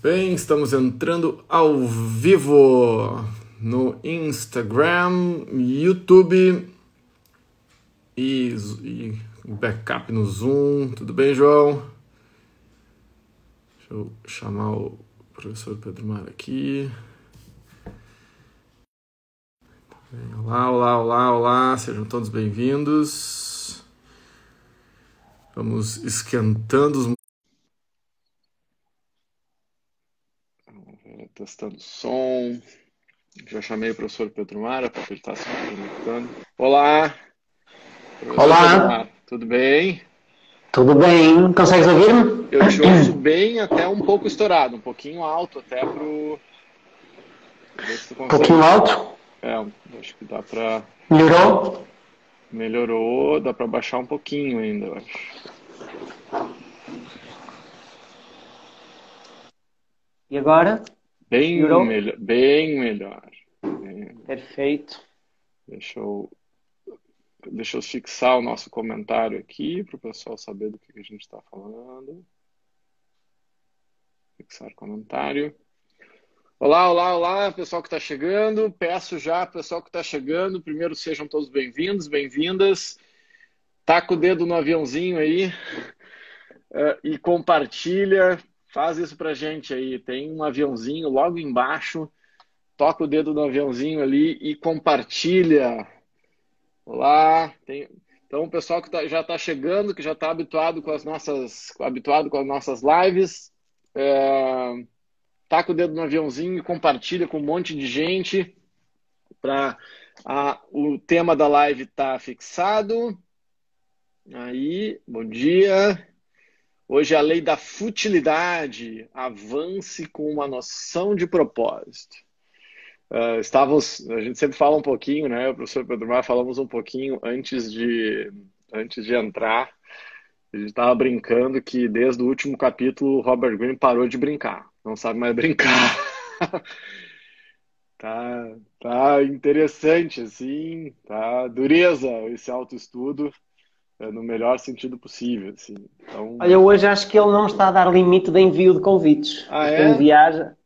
bem, estamos entrando ao vivo no Instagram, YouTube e, e backup no Zoom. Tudo bem, João? Deixa eu chamar o professor Pedro Mar aqui. Olá, olá, olá, olá, sejam todos bem-vindos. Vamos esquentando os testando o som. Já chamei o professor Pedro Mara para ele estar se conectando. Olá! Olá! Tudo bem? Tudo bem. Consegues ouvir-me? Eu te ouço bem, até um pouco estourado, um pouquinho alto, até pro. Um pouquinho alto? É, acho que dá para. Melhorou? Melhorou, dá para baixar um pouquinho ainda, eu acho. E agora? Bem melhor. Bem melhor. Perfeito. Deixa eu, deixa eu fixar o nosso comentário aqui para o pessoal saber do que a gente está falando. Fixar comentário. Olá, olá, olá, pessoal que está chegando. Peço já, pessoal que está chegando, primeiro sejam todos bem-vindos, bem-vindas. Taca o dedo no aviãozinho aí uh, e compartilha Faz isso pra gente aí. Tem um aviãozinho logo embaixo. Toca o dedo no aviãozinho ali e compartilha. Olá. Tem... Então, o pessoal que tá, já está chegando, que já está habituado com as nossas, habituado com as nossas lives, é... taca o dedo no aviãozinho e compartilha com um monte de gente para o tema da live tá fixado. Aí, bom dia. Hoje a lei da futilidade. Avance com uma noção de propósito. Uh, estávamos, a gente sempre fala um pouquinho, né? O professor Pedro Mar falamos um pouquinho antes de, antes de entrar. A gente estava brincando que desde o último capítulo Robert Greene parou de brincar. Não sabe mais brincar. tá, tá interessante, assim. Tá dureza esse autoestudo. É, no melhor sentido possível. Assim. Então... Olha, hoje acho que ele não está a dar limite de envio de convites. Ah, é? viaja.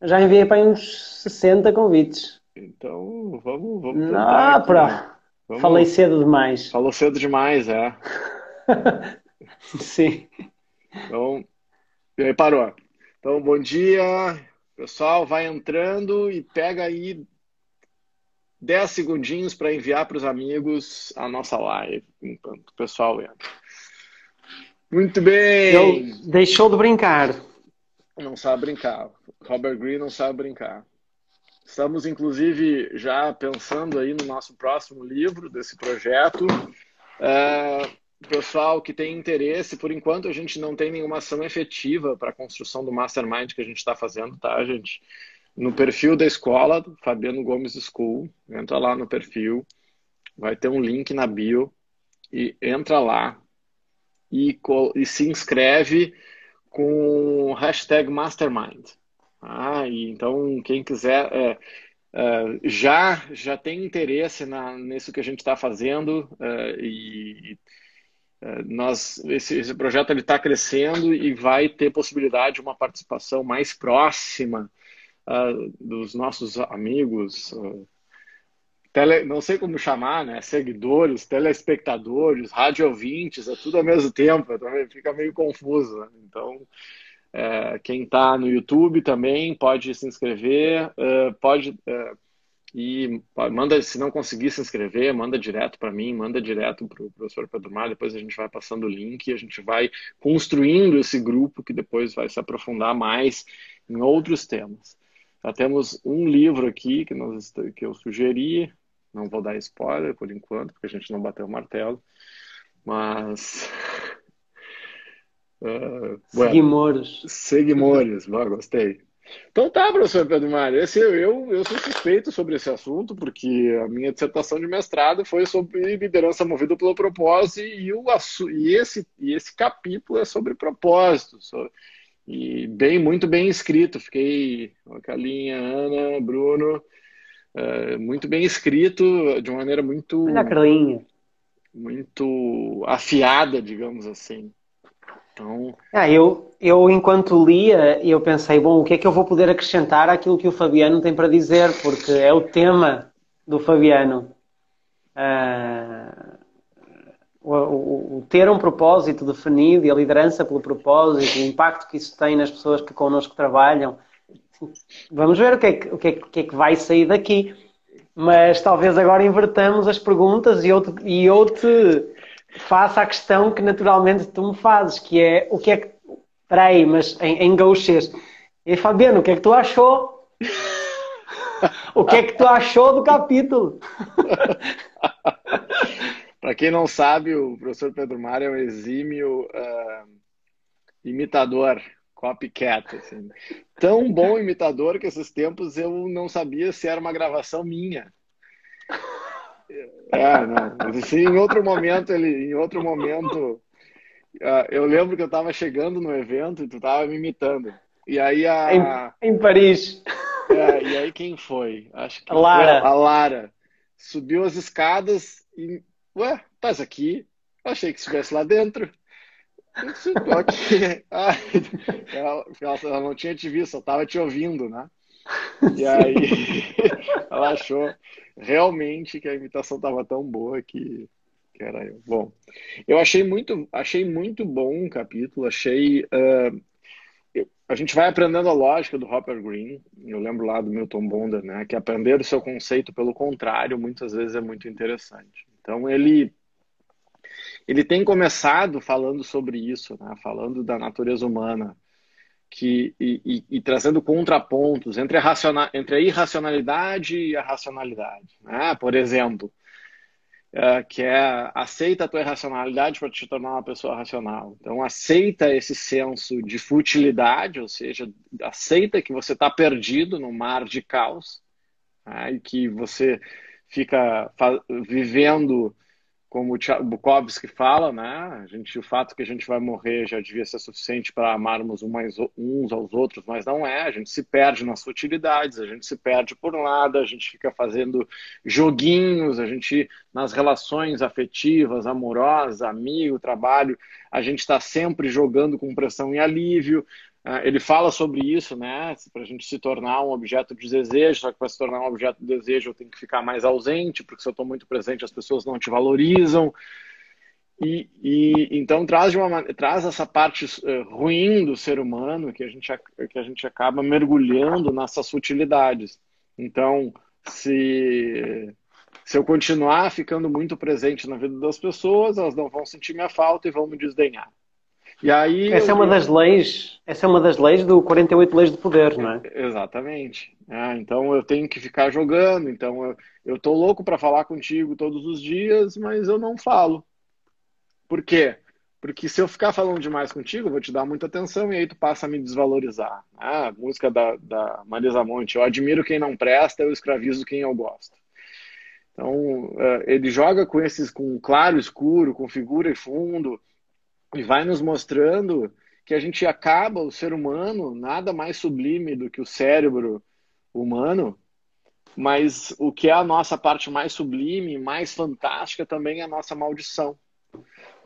Já enviei para uns 60 convites. Então, vamos, vamos tentar. Não, pra... Vamos... Falei cedo demais. Falou cedo demais, é. Sim. Então, e aí parou. Então, bom dia, pessoal. Vai entrando e pega aí 10 segundinhos para enviar para os amigos a nossa live, enquanto o pessoal entra. Muito bem! Ele deixou de brincar. Não sabe brincar. Robert Greene não sabe brincar. Estamos, inclusive, já pensando aí no nosso próximo livro desse projeto. É, pessoal que tem interesse, por enquanto a gente não tem nenhuma ação efetiva para a construção do mastermind que a gente está fazendo, tá, gente? No perfil da escola, Fabiano Gomes School, entra lá no perfil, vai ter um link na bio e entra lá e, e se inscreve com hashtag Mastermind. Ah, e então quem quiser é, é, já já tem interesse na, nisso que a gente está fazendo é, e é, nós esse, esse projeto ele está crescendo e vai ter possibilidade de uma participação mais próxima uh, dos nossos amigos, uh, tele, não sei como chamar, né? Seguidores, telespectadores, rádio ouvintes, é tudo ao mesmo tempo, também fica meio confuso. Né? Então, é, quem está no YouTube também pode se inscrever, uh, pode e manda, se não conseguir se inscrever, manda direto para mim, manda direto para o professor Pedro Mar, depois a gente vai passando o link a gente vai construindo esse grupo que depois vai se aprofundar mais em outros temas. Já temos um livro aqui que, nós, que eu sugeri, não vou dar spoiler por enquanto, porque a gente não bateu o martelo, mas. Uh, Seguimores. Seguimores, gostei. Então tá, professor Pedro Mário, esse, eu, eu sou suspeito sobre esse assunto, porque a minha dissertação de mestrado foi sobre liderança movida pelo propósito e, o, e, esse, e esse capítulo é sobre propósito. Sobre, e bem, muito bem escrito. Fiquei Calinha, Ana, Bruno, uh, muito bem escrito, de uma maneira muito. Olha a Carlinha. Muito afiada, digamos assim. Então... Ah, eu, eu, enquanto lia, eu pensei, bom, o que é que eu vou poder acrescentar àquilo que o Fabiano tem para dizer, porque é o tema do Fabiano. Uh, o, o, o, ter um propósito definido e a liderança pelo propósito, o impacto que isso tem nas pessoas que connosco trabalham. Vamos ver o que é que, o que, é, que, é que vai sair daqui. Mas talvez agora invertamos as perguntas e eu te, e eu te faça a questão que naturalmente tu me fazes, que é o que é que. Espera aí, mas em, em gauchês. E Fabiano, o que é que tu achou? o que é que tu achou do capítulo? Para quem não sabe, o professor Pedro Mário é um exímio uh, imitador, copycat. Assim. Tão bom imitador que esses tempos eu não sabia se era uma gravação minha. É, não. Assim, em outro momento, ele, em outro momento, uh, eu lembro que eu estava chegando no evento e tu estava me imitando. E aí a. Em, em Paris. É, e aí quem foi? Acho que a Lara. a Lara. Subiu as escadas e Ué, estás aqui? Achei que estivesse lá dentro. Estou aqui. Ah, ela, ela, não tinha te visto, só estava te ouvindo, né? E aí ela achou realmente que a imitação estava tão boa que, que, era eu. Bom, eu achei muito, achei muito bom o capítulo. Achei. Uh, a gente vai aprendendo a lógica do Hopper Green. Eu lembro lá do Milton Bonder, né? Que aprender o seu conceito pelo contrário muitas vezes é muito interessante. Então ele ele tem começado falando sobre isso, né? falando da natureza humana, que, e, e, e trazendo contrapontos entre a, entre a irracionalidade e a racionalidade. Né? Por exemplo, é, que é aceita a tua irracionalidade para te tornar uma pessoa racional. Então, aceita esse senso de futilidade, ou seja, aceita que você está perdido no mar de caos né? e que você fica vivendo como o Bukowski fala, né? A gente, o fato que a gente vai morrer já devia ser suficiente para amarmos uns aos outros, mas não é. A gente se perde nas futilidades, a gente se perde por nada, a gente fica fazendo joguinhos, a gente nas relações afetivas, amorosas, amigo, trabalho, a gente está sempre jogando com pressão e alívio. Ah, ele fala sobre isso, né? Para a gente se tornar um objeto de desejo, só que para se tornar um objeto de desejo eu tenho que ficar mais ausente, porque se eu estou muito presente as pessoas não te valorizam. E, e então traz, uma, traz essa parte uh, ruim do ser humano que a, gente, que a gente acaba mergulhando nessas futilidades. Então, se, se eu continuar ficando muito presente na vida das pessoas, elas não vão sentir minha falta e vão me desdenhar. E aí essa eu... é uma das leis, essa é uma das leis do 48 leis de poder, não é? Exatamente. É, então eu tenho que ficar jogando, então eu, eu tô louco para falar contigo todos os dias, mas eu não falo. Por quê? Porque se eu ficar falando demais contigo, eu vou te dar muita atenção e aí tu passa a me desvalorizar. Ah, a música da, da Marisa Monte, eu admiro quem não presta, eu escravizo quem eu gosto. Então, é, ele joga com esses, com claro, escuro, com figura e fundo, e vai nos mostrando que a gente acaba, o ser humano, nada mais sublime do que o cérebro humano, mas o que é a nossa parte mais sublime, mais fantástica também é a nossa maldição.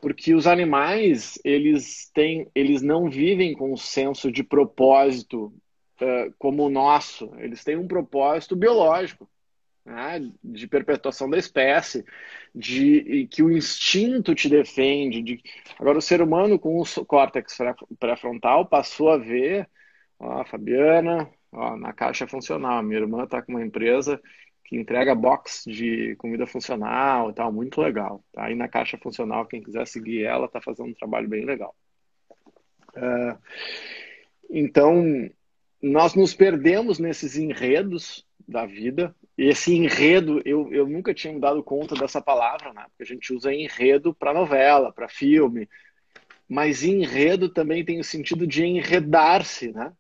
Porque os animais, eles têm, eles não vivem com um senso de propósito uh, como o nosso, eles têm um propósito biológico né, de perpetuação da espécie, de que o instinto te defende. De... Agora, o ser humano com o córtex pré-frontal passou a ver, ó, a Fabiana, ó, na caixa funcional. Minha irmã está com uma empresa que entrega box de comida funcional e tal, muito legal. Tá aí na caixa funcional, quem quiser seguir ela, está fazendo um trabalho bem legal. Uh, então, nós nos perdemos nesses enredos da vida esse enredo, eu, eu nunca tinha me dado conta dessa palavra, né? Porque a gente usa enredo para novela, para filme. Mas enredo também tem o sentido de enredar-se, né?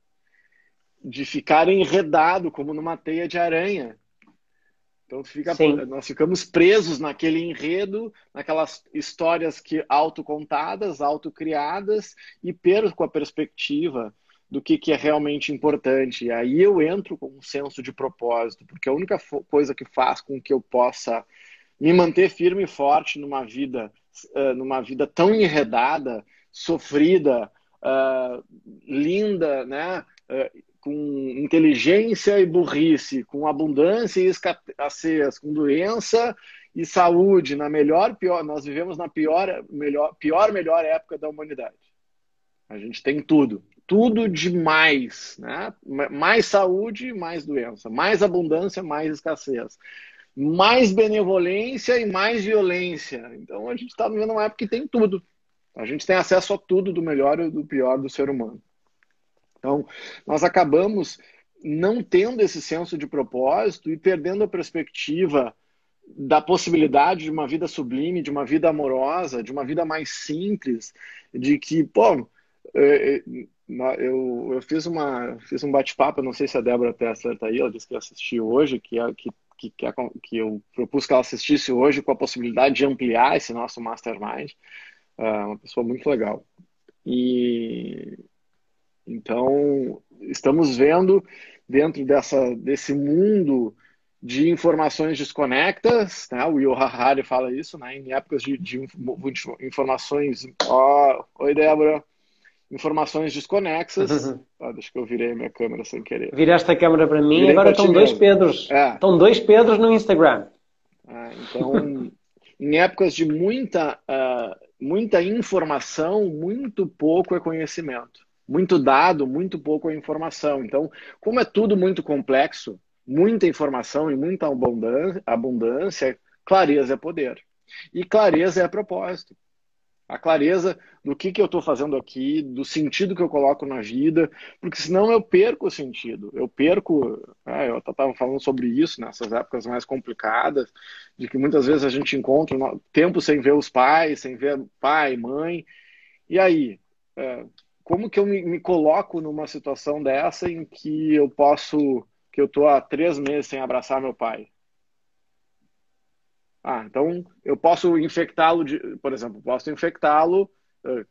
De ficar enredado, como numa teia de aranha. Então fica, nós ficamos presos naquele enredo, naquelas histórias que autocontadas, autocriadas, e perco a perspectiva do que, que é realmente importante. E aí eu entro com um senso de propósito, porque a única coisa que faz com que eu possa me manter firme e forte numa vida, uh, numa vida tão enredada sofrida, uh, linda, né? Uh, com inteligência e burrice, com abundância e escassez, com doença e saúde, na melhor, pior, nós vivemos na pior, melhor, pior, melhor época da humanidade. A gente tem tudo, tudo demais, né? Mais saúde, mais doença, mais abundância, mais escassez, mais benevolência e mais violência. Então a gente está vivendo uma época que tem tudo. A gente tem acesso a tudo do melhor e do pior do ser humano. Então, nós acabamos não tendo esse senso de propósito e perdendo a perspectiva da possibilidade de uma vida sublime, de uma vida amorosa, de uma vida mais simples, de que, pô, é, é, eu, eu fiz, uma, fiz um bate-papo, não sei se a Débora Tessler está aí, ela disse que ia assistir hoje, que, que, que, que, eu propus que ela assistisse hoje com a possibilidade de ampliar esse nosso mastermind. É uma pessoa muito legal. E, então, estamos vendo dentro dessa, desse mundo de informações desconectas, né? o Will Harari fala isso, né? em épocas de, de informações. Oh, oi, Débora. Informações desconexas. Ah, deixa que eu virei minha câmera sem querer. Viraste a câmera para mim e agora estão dois Pedros. É. Estão dois Pedros no Instagram. É, então, em épocas de muita, uh, muita informação, muito pouco é conhecimento muito dado, muito pouco informação. Então, como é tudo muito complexo, muita informação e muita abundância, clareza é poder. E clareza é propósito. A clareza do que, que eu estou fazendo aqui, do sentido que eu coloco na vida, porque senão eu perco o sentido. Eu perco. É, eu estava falando sobre isso nessas épocas mais complicadas, de que muitas vezes a gente encontra tempo sem ver os pais, sem ver pai, mãe. E aí? É, como que eu me, me, coloco numa situação dessa em que eu posso, que eu tô há três meses sem abraçar meu pai? Ah, então eu posso infectá-lo, por exemplo, posso infectá-lo, uh,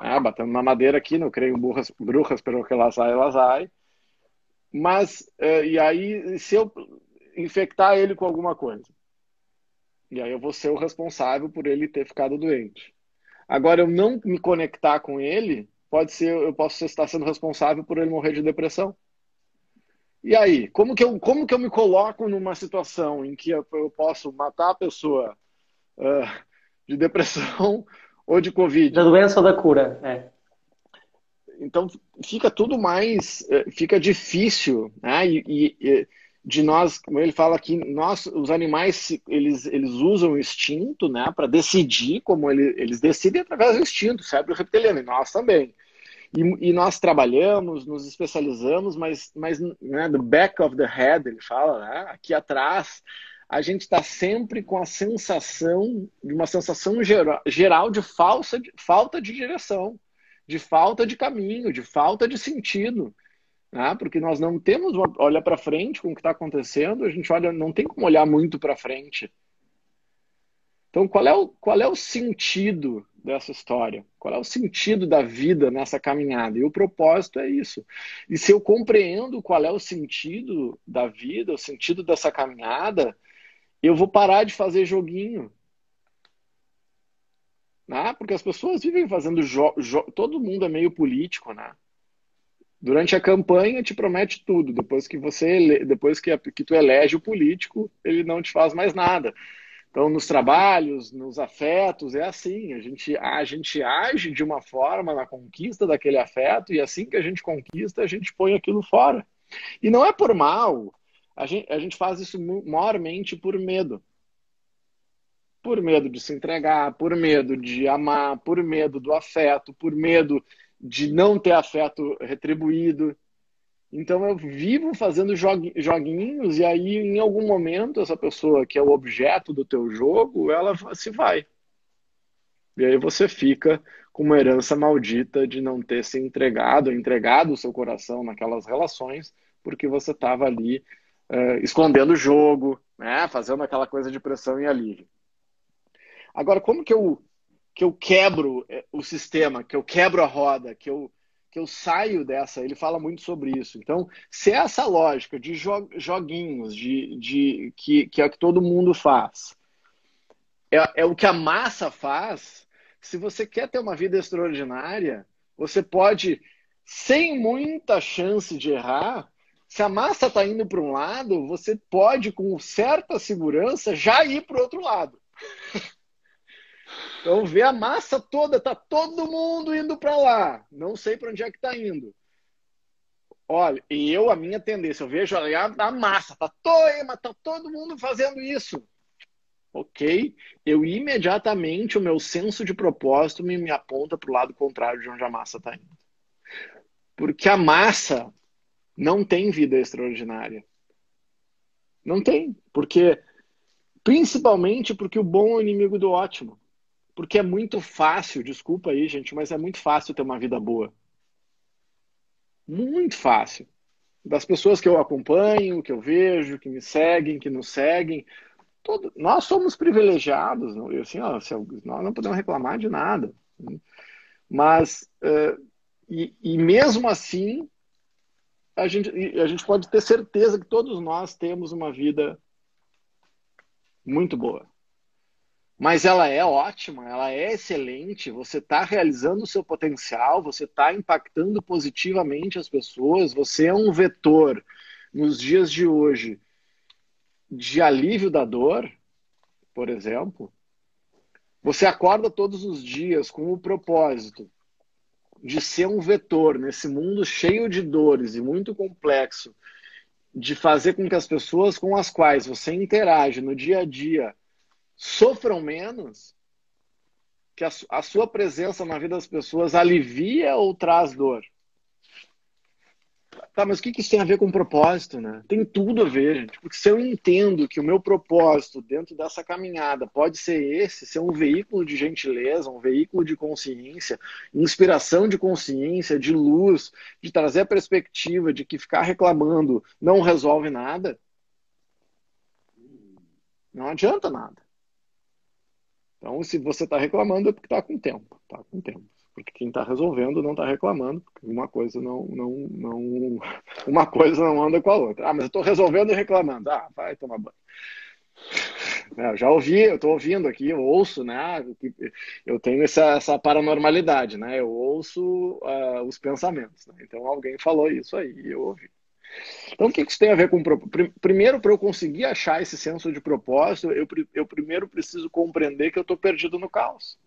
né, batendo na madeira aqui, não creio burras, bruxas pelo que elas vai, elas vai. Mas, uh, e aí, se eu infectar ele com alguma coisa? E aí eu vou ser o responsável por ele ter ficado doente. Agora, eu não me conectar com ele, pode ser, eu posso estar sendo responsável por ele morrer de depressão. E aí, como que eu, como que eu me coloco numa situação em que eu, eu posso matar a pessoa uh, de depressão ou de Covid? Da doença ou da cura, é. Então fica tudo mais, eh, fica difícil, né? E, e, de nós, como ele fala aqui, nós, os animais, eles, eles usam o instinto, né, para decidir como ele, eles decidem através do instinto, cérebro reptiliano, e nós também. E, e, nós trabalhamos, nos especializamos, mas, mas né, the back of the head, ele fala, né, aqui atrás, a gente está sempre com a sensação, de uma sensação geral, geral de, falsa, de falta de direção, de falta de caminho, de falta de sentido. Né? Porque nós não temos, uma, olha para frente com o que está acontecendo, a gente olha, não tem como olhar muito para frente. Então, qual é, o, qual é o sentido dessa história? Qual é o sentido da vida nessa caminhada? E o propósito é isso. E se eu compreendo qual é o sentido da vida, o sentido dessa caminhada, eu vou parar de fazer joguinho. Né? Porque as pessoas vivem fazendo jogo. Todo mundo é meio político, né? Durante a campanha te promete tudo. Depois que você depois que, que tu elege o político, ele não te faz mais nada. Então, nos trabalhos, nos afetos, é assim. A gente, a gente age de uma forma na conquista daquele afeto e assim que a gente conquista, a gente põe aquilo fora. E não é por mal. A gente, a gente faz isso maiormente por medo. Por medo de se entregar, por medo de amar, por medo do afeto, por medo de não ter afeto retribuído. Então eu vivo fazendo joguinhos e aí em algum momento essa pessoa que é o objeto do teu jogo, ela se vai. E aí você fica com uma herança maldita de não ter se entregado, entregado o seu coração naquelas relações, porque você estava ali uh, escondendo o jogo, né? fazendo aquela coisa de pressão e alívio. Agora, como que eu, que eu quebro eh, o sistema, que eu quebro a roda, que eu que eu saio dessa, ele fala muito sobre isso. Então, se é essa lógica de joguinhos, de, de que, que é o que todo mundo faz, é, é o que a massa faz, se você quer ter uma vida extraordinária, você pode, sem muita chance de errar, se a massa está indo para um lado, você pode, com certa segurança, já ir para o outro lado. Então, vê a massa toda, tá todo mundo indo para lá. Não sei para onde é que está indo. Olha, e eu, a minha tendência, eu vejo a, a massa, tá, to, tá todo mundo fazendo isso. Ok? Eu imediatamente, o meu senso de propósito me, me aponta para o lado contrário de onde a massa está indo. Porque a massa não tem vida extraordinária. Não tem. Porque, principalmente porque o bom é o inimigo do ótimo. Porque é muito fácil, desculpa aí, gente, mas é muito fácil ter uma vida boa. Muito fácil. Das pessoas que eu acompanho, que eu vejo, que me seguem, que nos seguem, todo, nós somos privilegiados. Assim, ó, nós não podemos reclamar de nada. Mas, uh, e, e mesmo assim, a gente, a gente pode ter certeza que todos nós temos uma vida muito boa. Mas ela é ótima, ela é excelente, você está realizando o seu potencial, você está impactando positivamente as pessoas, você é um vetor nos dias de hoje de alívio da dor, por exemplo. Você acorda todos os dias com o propósito de ser um vetor nesse mundo cheio de dores e muito complexo, de fazer com que as pessoas com as quais você interage no dia a dia sofram menos, que a, a sua presença na vida das pessoas alivia ou traz dor? Tá, mas o que isso tem a ver com propósito, né? Tem tudo a ver, gente. Porque se eu entendo que o meu propósito dentro dessa caminhada pode ser esse, ser um veículo de gentileza, um veículo de consciência, inspiração de consciência, de luz, de trazer a perspectiva de que ficar reclamando não resolve nada, não adianta nada. Então, se você está reclamando, é porque está com tempo. Está com tempo porque quem está resolvendo não está reclamando, porque uma coisa não, não, não, uma coisa não anda com a outra. Ah, mas eu estou resolvendo e reclamando. Ah, vai tomar banho. É, eu já ouvi, eu estou ouvindo aqui, eu ouço, né? Eu tenho essa, essa paranormalidade, né? Eu ouço uh, os pensamentos. Né? Então alguém falou isso aí, eu ouvi. Então, o que isso tem a ver com. Primeiro, para eu conseguir achar esse senso de propósito, eu, eu primeiro preciso compreender que eu estou perdido no caos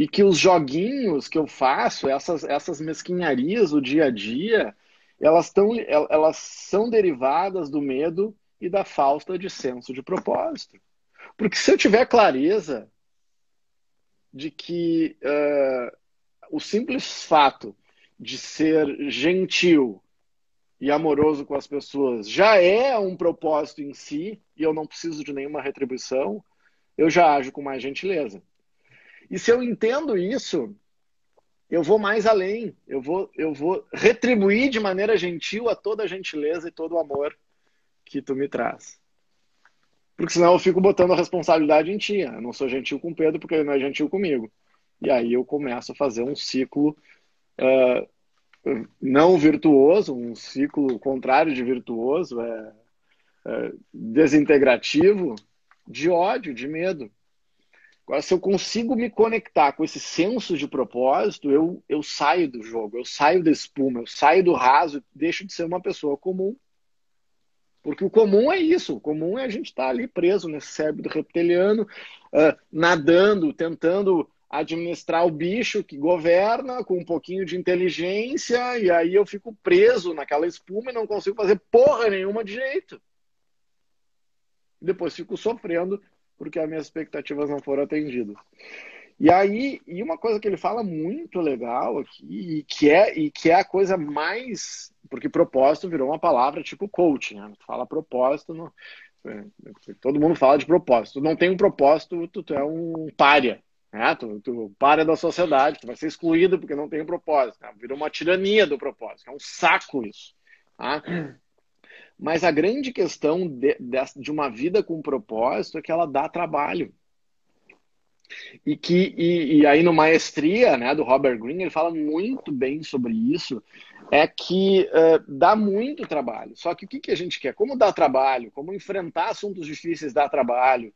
e que os joguinhos que eu faço, essas, essas mesquinharias do dia a dia, elas, tão, elas são derivadas do medo e da falta de senso de propósito. Porque se eu tiver clareza de que uh, o simples fato de ser gentil e amoroso com as pessoas já é um propósito em si e eu não preciso de nenhuma retribuição, eu já ajo com mais gentileza. E se eu entendo isso, eu vou mais além. Eu vou, eu vou retribuir de maneira gentil a toda a gentileza e todo o amor que tu me traz. Porque senão eu fico botando a responsabilidade em ti. Eu não sou gentil com Pedro porque ele não é gentil comigo. E aí eu começo a fazer um ciclo uh, não virtuoso, um ciclo contrário de virtuoso, é, é desintegrativo, de ódio, de medo. Agora, se eu consigo me conectar com esse senso de propósito, eu, eu saio do jogo, eu saio da espuma, eu saio do raso, deixo de ser uma pessoa comum. Porque o comum é isso, o comum é a gente estar tá ali preso nesse cérebro reptiliano, uh, nadando, tentando administrar o bicho que governa com um pouquinho de inteligência, e aí eu fico preso naquela espuma e não consigo fazer porra nenhuma de jeito. Depois fico sofrendo porque as minhas expectativas não foram atendidas. E aí, e uma coisa que ele fala muito legal aqui, e que é, e que é a coisa mais. Porque propósito virou uma palavra tipo coaching, né? Tu fala propósito, é, todo mundo fala de propósito. Não tem um propósito, tu é um párea. Né? Tu, tu párea da sociedade, tu vai ser excluído porque não tem um propósito. Né? Virou uma tirania do propósito. É um saco isso. Tá? Mas a grande questão de, de, uma vida com propósito é que ela dá trabalho. E que e, e, aí no Maestria, né, do Robert Greene, ele fala muito bem sobre isso, é que uh, dá muito trabalho. Só que o que, que a gente quer? Como dá trabalho? Como enfrentar assuntos difíceis dá trabalho?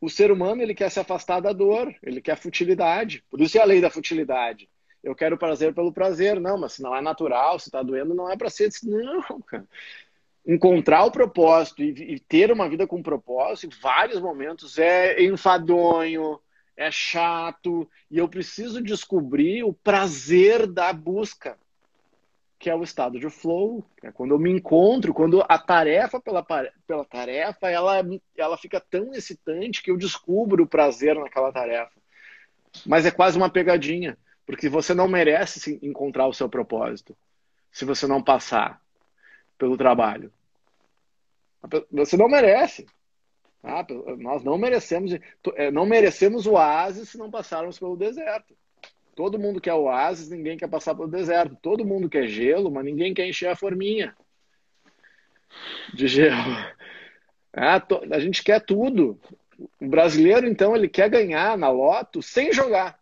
O ser humano ele quer se afastar da dor, ele quer futilidade. Por isso é a lei da futilidade. Eu quero prazer pelo prazer. Não, mas se não é natural, se está doendo, não é para ser. Não, cara. Encontrar o propósito e, e, ter uma vida com propósito, em vários momentos, é enfadonho, é chato, e eu preciso descobrir o prazer da busca que é o estado de flow, é quando eu me encontro, quando a tarefa pela, pela tarefa, ela, ela fica tão excitante que eu descubro o prazer naquela tarefa. Mas é quase uma pegadinha, porque você não merece encontrar o seu propósito se você não passar pelo trabalho. Você não merece. Ah, nós não merecemos, é, não merecemos o oásis se não passarmos pelo deserto. Todo mundo quer oásis, ninguém quer passar pelo deserto. Todo mundo quer gelo, mas ninguém quer encher a forminha de gelo. Ah, a gente quer tudo. O brasileiro, então, ele quer ganhar na loto sem jogar.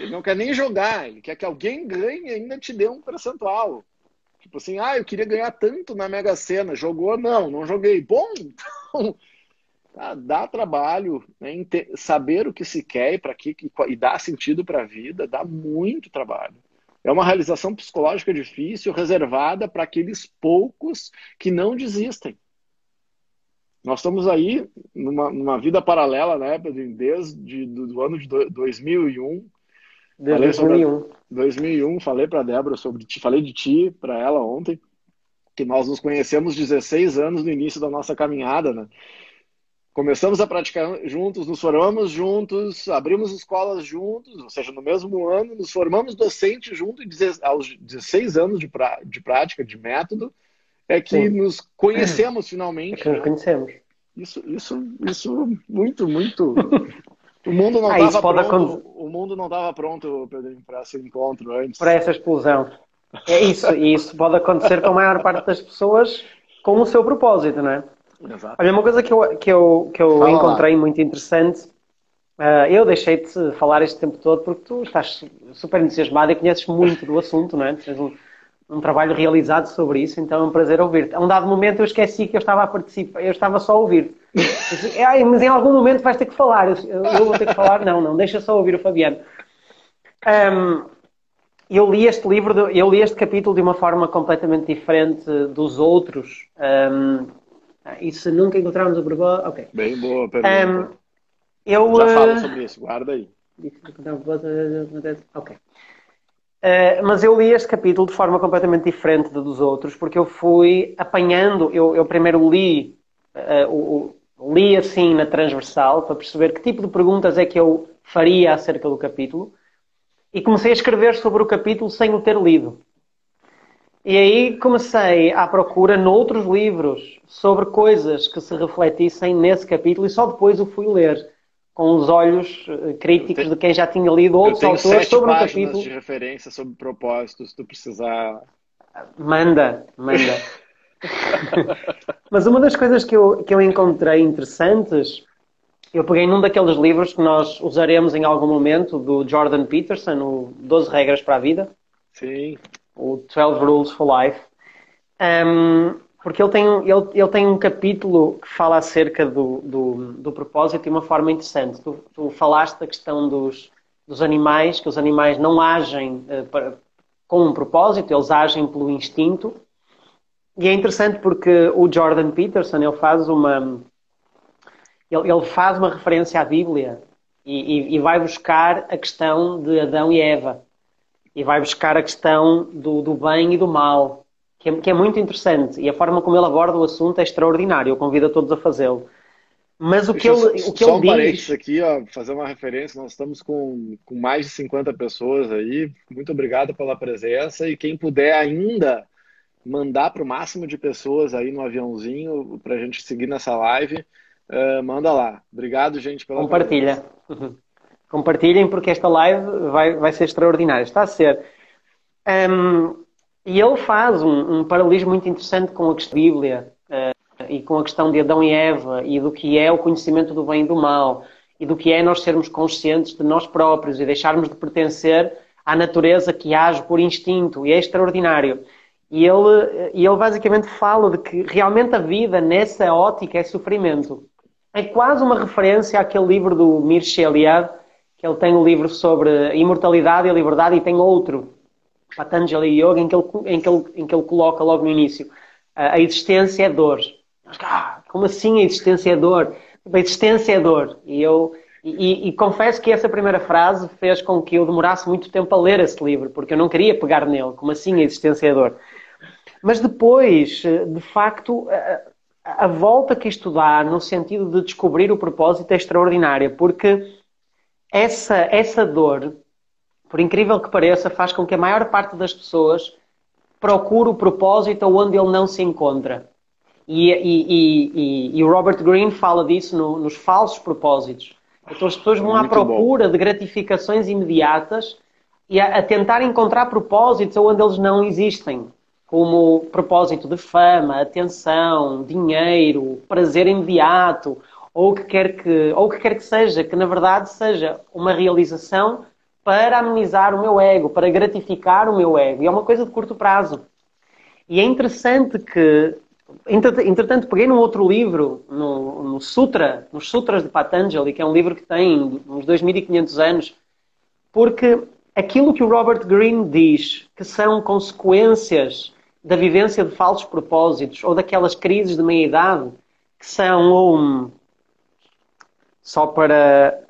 Ele não quer nem jogar, ele quer que alguém ganhe e ainda te dê um percentual. Tipo assim, ah, eu queria ganhar tanto na Mega Sena. Jogou? Não, não joguei. Bom, então Tá? Dá trabalho, né? saber o que se quer e, para que, e dar sentido para a vida, dá muito trabalho. É uma realização psicológica difícil, reservada para aqueles poucos que não desistem. Nós estamos aí numa, numa vida paralela, né, desde do, do ano de 2001. Desde 2001. 2001, falei para Débora sobre ti, falei de ti para ela ontem, que nós nos conhecemos 16 anos no início da nossa caminhada, né? Começamos a praticar juntos, nos formamos juntos, abrimos escolas juntos, ou seja, no mesmo ano, nos formamos docentes juntos, aos 16 anos de, pra, de prática, de método, é que Sim. nos conhecemos finalmente. É que nos né? conhecemos. Isso, isso, isso, muito, muito. O mundo não estava ah, pronto. O mundo não estava pronto, Pedrinho, para esse encontro antes. Para essa explosão. É isso, e isso pode acontecer com a maior parte das pessoas com o seu propósito, não é? Exato. Olha, uma coisa que eu, que eu, que eu encontrei lá. muito interessante, uh, eu deixei-te falar este tempo todo porque tu estás super entusiasmado e conheces muito do assunto, não é? Tens um, um trabalho realizado sobre isso, então é um prazer ouvir-te. A um dado momento eu esqueci que eu estava a participar, eu estava só a ouvir. Mas em algum momento vais ter que falar. Eu, eu vou ter que falar, não, não, deixa só ouvir o Fabiano. Um, eu li este livro, eu li este capítulo de uma forma completamente diferente dos outros. Um, e se nunca encontrarmos o propósito. Ok. Bem boa pergunta. Um, eu, Já falo eh, sobre isso, guarda aí. Ok. Uh, mas eu li este capítulo de forma completamente diferente dos outros, porque eu fui apanhando. Eu, eu primeiro li, uh, o, o, li assim na transversal, para perceber que tipo de perguntas é que eu faria acerca do capítulo, e comecei a escrever sobre o capítulo sem o ter lido. E aí comecei à procura noutros livros sobre coisas que se refletissem nesse capítulo e só depois o fui ler com os olhos eh, críticos tenho, de quem já tinha lido outros autores sobre o capítulo. de referência sobre propósitos, se tu precisar. Manda, manda. Mas uma das coisas que eu, que eu encontrei interessantes, eu peguei num daqueles livros que nós usaremos em algum momento, do Jordan Peterson, o 12 Regras para a Vida. Sim o 12 Rules for Life, um, porque ele tem, ele, ele tem um capítulo que fala acerca do, do, do propósito de uma forma interessante. Tu, tu falaste da questão dos, dos animais, que os animais não agem uh, para, com um propósito, eles agem pelo instinto. E é interessante porque o Jordan Peterson ele faz uma ele, ele faz uma referência à Bíblia e, e, e, vai buscar a questão de Adão e Eva e vai buscar a questão do, do bem e do mal, que é, que é, muito interessante. E a forma como ele aborda o assunto é extraordinário. Eu convido a todos a fazê-lo. Mas o que Deixa ele, o que só ele um diz... aqui, ó, fazer uma referência. Nós estamos com, com mais de 50 pessoas aí. Muito obrigado pela presença. E quem puder ainda mandar para o máximo de pessoas aí no aviãozinho para a gente seguir nessa live, uh, manda lá. Obrigado, gente, pela Compartilha. Presença. Compartilhem porque esta live vai, vai ser extraordinária. Está a ser. Um, e ele faz um, um, paralelismo muito interessante com a questão da Bíblia uh, e com a questão de Adão e Eva e do que é o conhecimento do bem e do mal e do que é nós sermos conscientes de nós próprios e deixarmos de pertencer à natureza que age por instinto e é extraordinário. E ele, e ele basicamente fala de que realmente a vida nessa ótica é sofrimento. é quase uma referência àquele livro do Mircea Eliade, que ele tem um livro sobre imortalidade e liberdade e tem outro, Patanjali Yoga, em que ele, em que ele, em que ele coloca logo no início a existência é dor. Ah, como assim a existência é dor? A existência é dor. E eu e, e, confesso que essa primeira frase fez com que eu demorasse muito tempo a ler esse livro, porque eu não queria pegar nele, como assim a existência é dor. Mas depois, de facto, a, a volta que isto dá no sentido de descobrir o propósito é extraordinária, porque essa, essa dor, por incrível que pareça, faz com que a maior parte das pessoas procure o propósito onde ele não se encontra. E, e, e, e o Robert Greene fala disso no, nos falsos propósitos. Então as pessoas vão Muito à procura bom. de gratificações imediatas e a, a, tentar encontrar propósitos onde eles não existem, como propósito de fama, atenção, dinheiro, prazer imediato, ou o que quer que, ou que quer que seja, que na verdade seja uma realização para amenizar o meu ego, para gratificar o meu ego. E é uma coisa de curto prazo. E é interessante que, entretanto, peguei num outro livro, no, no Sutra, nos Sutras de Patanjali, que é um livro que tem uns 2.500 anos, porque aquilo que o Robert Greene diz, que são consequências da vivência de falsos propósitos ou daquelas crises de meia-idade, que são um, só para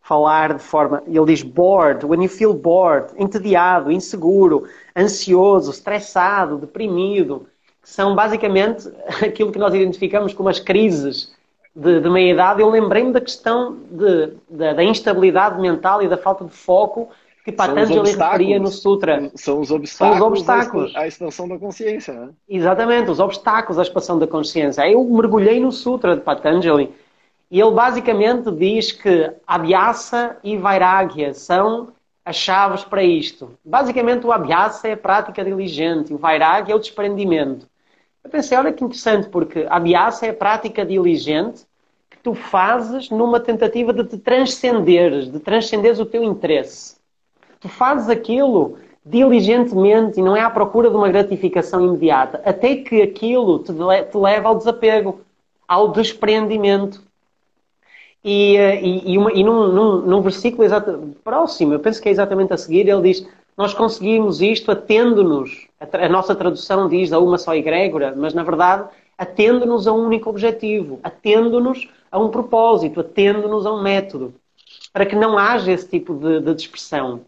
falar de forma. Ele diz bored, when you feel bored, entediado, inseguro, ansioso, estressado, deprimido, que são basicamente aquilo que nós identificamos como as crises de, de meia-idade. Eu lembrei-me da questão de, da instabilidade mental e da falta de foco que Patanjali referia no Sutra. São os obstáculos, São os obstáculos. à expansão da consciência. Né? Exatamente, os obstáculos à expansão da consciência. Eu mergulhei no Sutra de Patanjali e ele basicamente diz que Abhyasa e Vairagya são as chaves para isto. Basicamente, o Abhyasa é a prática diligente o Vairagya é o desprendimento. Eu pensei, olha que interessante, porque Abhyasa é a prática diligente que tu fazes numa tentativa de te transcenderes, de transcenderes o teu interesse. Tu fazes aquilo diligentemente e não é à procura de uma gratificação imediata, até que aquilo te, te leva ao desapego, ao desprendimento. E, e, e, uma, e num, num, num, versículo exato, próximo, eu penso que é exatamente a seguir, ele diz: Nós conseguimos isto atendo-nos. A, a, nossa tradução diz a uma só egrégora, mas na verdade atendo-nos a um único objetivo, atendo-nos a um propósito, atendo-nos a um método, para que não haja esse tipo de, de dispersão.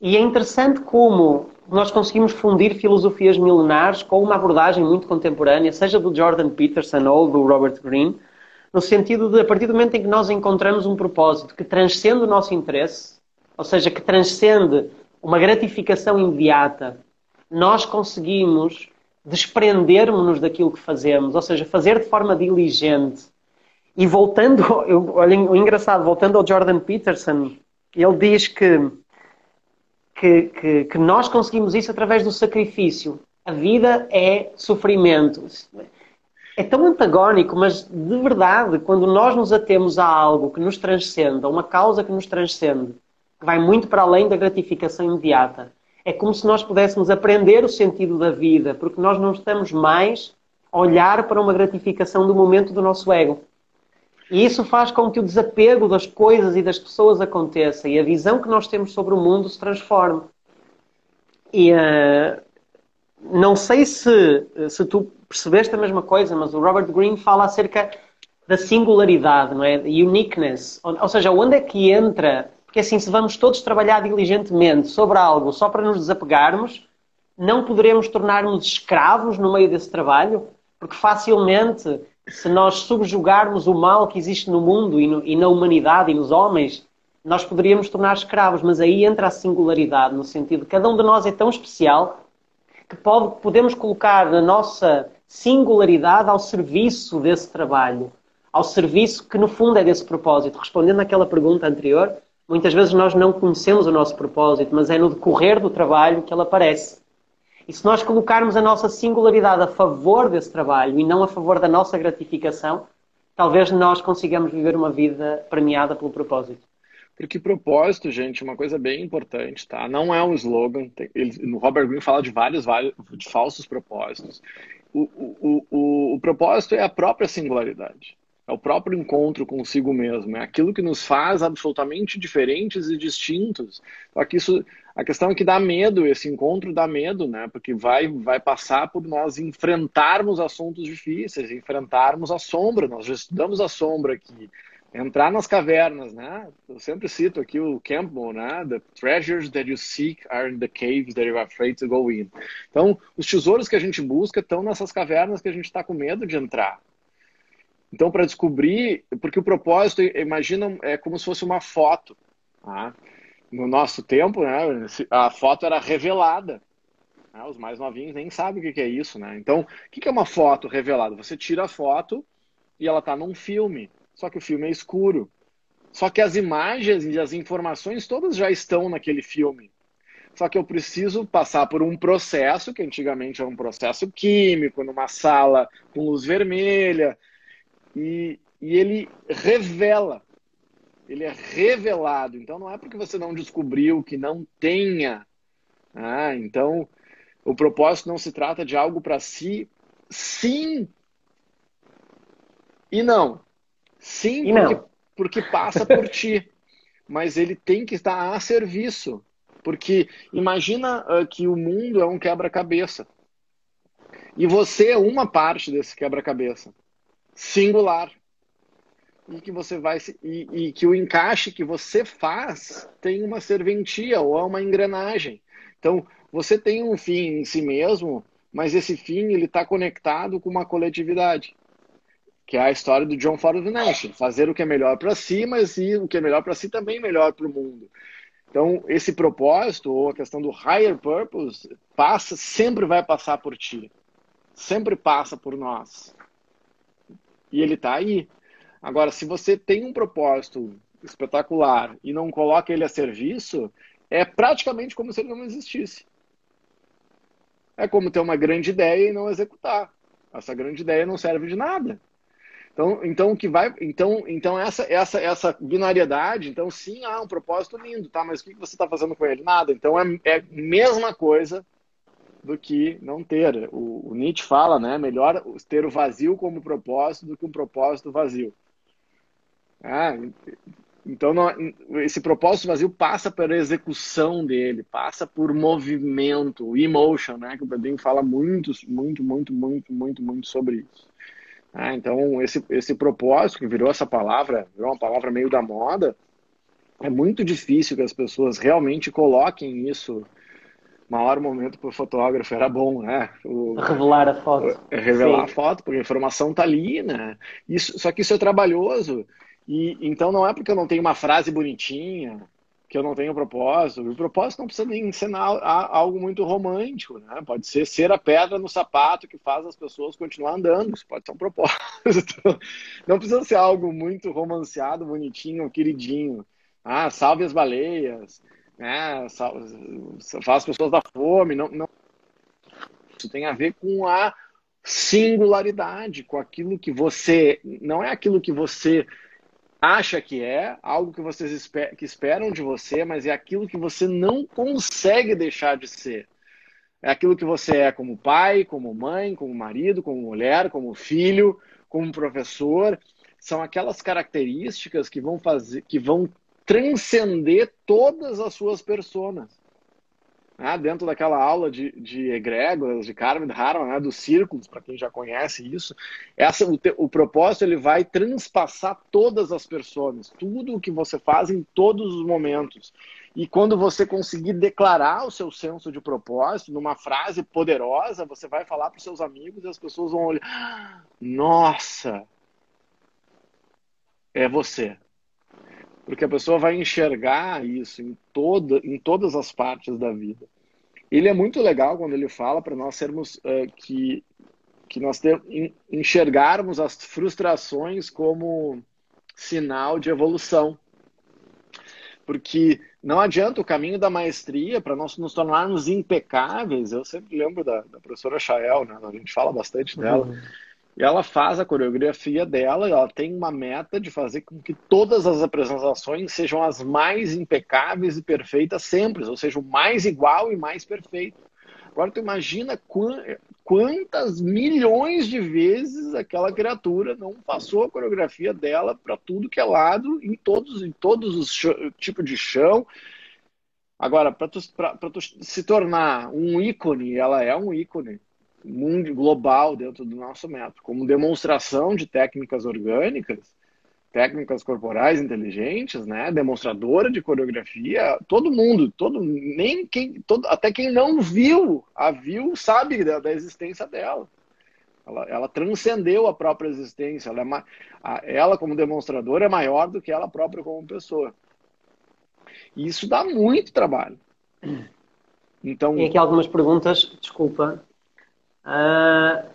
E é interessante como nós conseguimos fundir filosofias milenares com uma abordagem muito contemporânea, seja do Jordan Peterson ou do Robert Greene no sentido de, a partir do momento em que nós encontramos um propósito que transcende o nosso interesse, ou seja, que transcende uma gratificação imediata, nós conseguimos desprendermos-nos daquilo que fazemos, ou seja, fazer de forma diligente. E voltando, olha, o engraçado, voltando ao Jordan Peterson, ele diz que, que, que, que nós conseguimos isso através do sacrifício. A vida é sofrimento é tão antagónico, mas de verdade, quando nós nos atemos a algo que nos transcende, a uma causa que nos transcende, que vai muito para além da gratificação imediata, é como se nós pudéssemos aprender o sentido da vida, porque nós não estamos mais a olhar para uma gratificação do momento do nosso ego. E isso faz com que o desapego das coisas e das pessoas aconteça e a visão que nós temos sobre o mundo se transforme. E uh, não sei se, se tu percebeste a mesma coisa, mas o Robert Greene fala acerca da singularidade, não é? uniqueness. Ou, seja, onde é que entra? Porque assim, se vamos todos trabalhar diligentemente sobre algo só para nos desapegarmos, não poderemos tornar-nos escravos no meio desse trabalho, porque facilmente, se nós subjugarmos o mal que existe no mundo e, no, e na humanidade e nos homens, nós poderíamos tornar escravos, mas aí entra a singularidade, no sentido de cada um de nós é tão especial que pode, podemos colocar a nossa singularidade ao serviço desse trabalho, ao serviço que no fundo é desse propósito. Respondendo àquela pergunta anterior, muitas vezes nós não conhecemos o nosso propósito, mas é no decorrer do trabalho que ele aparece. E se nós colocarmos a nossa singularidade a favor desse trabalho e não a favor da nossa gratificação, talvez nós consigamos viver uma vida premiada pelo propósito. Porque propósito, gente, uma coisa bem importante, tá? Não é um slogan. Ele, no Robert Greene fala de vários, vários de falsos propósitos. o, o, o, o propósito é a própria singularidade. É o próprio encontro consigo mesmo. É aquilo que nos faz absolutamente diferentes e distintos. Só que isso, a questão é que dá medo, esse encontro dá medo, né? Porque vai, vai passar por nós enfrentarmos assuntos difíceis, enfrentarmos a sombra. Nós já estudamos a sombra aqui. Entrar nas cavernas, né? Eu sempre cito aqui o Campbell, né? The treasures that you seek are in the caves that you're afraid to go in. Então, os tesouros que a gente busca estão nessas cavernas que a gente está com medo de entrar. Então, para descobrir, porque o propósito, imagina, é como se fosse uma foto. Tá? No nosso tempo, né, a foto era revelada. Né? Os mais novinhos nem sabem o que é isso. Né? Então, o que é uma foto revelada? Você tira a foto e ela está num filme, só que o filme é escuro. Só que as imagens e as informações todas já estão naquele filme. Só que eu preciso passar por um processo, que antigamente era um processo químico, numa sala com luz vermelha, e, e ele revela. Ele é revelado. Então não é porque você não descobriu que não tenha. Ah, então o propósito não se trata de algo para si, sim e não. Sim, e porque, não. porque passa por ti. Mas ele tem que estar a serviço. Porque imagina uh, que o mundo é um quebra-cabeça. E você é uma parte desse quebra-cabeça singular. E que você vai e, e, que o encaixe que você faz tem uma serventia ou é uma engrenagem. Então, você tem um fim em si mesmo, mas esse fim ele está conectado com uma coletividade, que é a história do John Ford Nation, fazer o que é melhor para si, mas e o que é melhor para si também é melhor para o mundo. Então, esse propósito ou a questão do higher purpose passa, sempre vai passar por ti, sempre passa por nós. E ele está aí. Agora, se você tem um propósito espetacular e não coloca ele a serviço, é praticamente como se ele não existisse. É como ter uma grande ideia e não executar. Essa grande ideia não serve de nada. Então, então que vai, então, então essa, essa, essa binariedade, então sim, há um propósito lindo, tá? Mas o que você está fazendo com ele? Nada. Então é, é mesma coisa do que não ter. O, o, Nietzsche fala, né? Melhor ter o vazio como propósito do que um propósito vazio. Ah, então, não, esse propósito vazio passa pela execução dele, passa por movimento, emotion, né? Que o Pedrinho fala muito, muito, muito, muito, muito, muito sobre isso. Ah, então, esse, esse propósito que virou essa palavra, virou uma palavra meio da moda, é muito difícil que as pessoas realmente coloquem isso maior momento para o fotógrafo era bom, né? O, revelar a foto. Revelar Sim. a foto, porque a informação está ali, né? Isso, só que isso é trabalhoso. E então não é porque eu não tenho uma frase bonitinha que eu não tenho propósito. O propósito não precisa nem ser algo muito romântico, né? Pode ser ser a pedra no sapato que faz as pessoas continuar andando. Isso pode ser um propósito. Não precisa ser algo muito romanceado, bonitinho, queridinho. Ah, salve as baleias né, faz as pessoas da fome. Não, não. Isso tem a ver com a singularidade, com aquilo que você. Não é aquilo que você acha que é, algo que vocês esper, que esperam de você, mas é aquilo que você não consegue deixar de ser. É aquilo que você é como pai, como mãe, como marido, como mulher, como filho, como professor. São aquelas características que vão fazer, que vão transcender todas as suas personas. Ah, dentro daquela aula de, de egrégoras, de Carmen Harman, né, dos círculos, para quem já conhece isso, essa, o, te, o propósito ele vai transpassar todas as pessoas, tudo o que você faz em todos os momentos. E quando você conseguir declarar o seu senso de propósito numa frase poderosa, você vai falar para os seus amigos e as pessoas vão olhar: ah, nossa, é você porque a pessoa vai enxergar isso em, toda, em todas as partes da vida. Ele é muito legal quando ele fala para nós sermos uh, que, que nós ter, enxergarmos as frustrações como sinal de evolução. Porque não adianta o caminho da maestria para nós nos tornarmos impecáveis. Eu sempre lembro da, da professora Chael, né? a gente fala bastante dela. Uhum ela faz a coreografia dela, ela tem uma meta de fazer com que todas as apresentações sejam as mais impecáveis e perfeitas sempre, ou seja, o mais igual e mais perfeito. Agora tu imagina quantas milhões de vezes aquela criatura não passou a coreografia dela para tudo que é lado, em todos, em todos os tipos de chão. Agora, para tu, tu se tornar um ícone, ela é um ícone mundo global dentro do nosso método, como demonstração de técnicas orgânicas, técnicas corporais inteligentes, né? Demonstradora de coreografia, todo mundo, todo nem quem, todo, até quem não viu a viu sabe da, da existência dela. Ela, ela, transcendeu a própria existência. Ela, é, a, ela, como demonstradora, é maior do que ela própria como pessoa. E isso dá muito trabalho. Então, Tem aqui algumas perguntas, desculpa. Uh,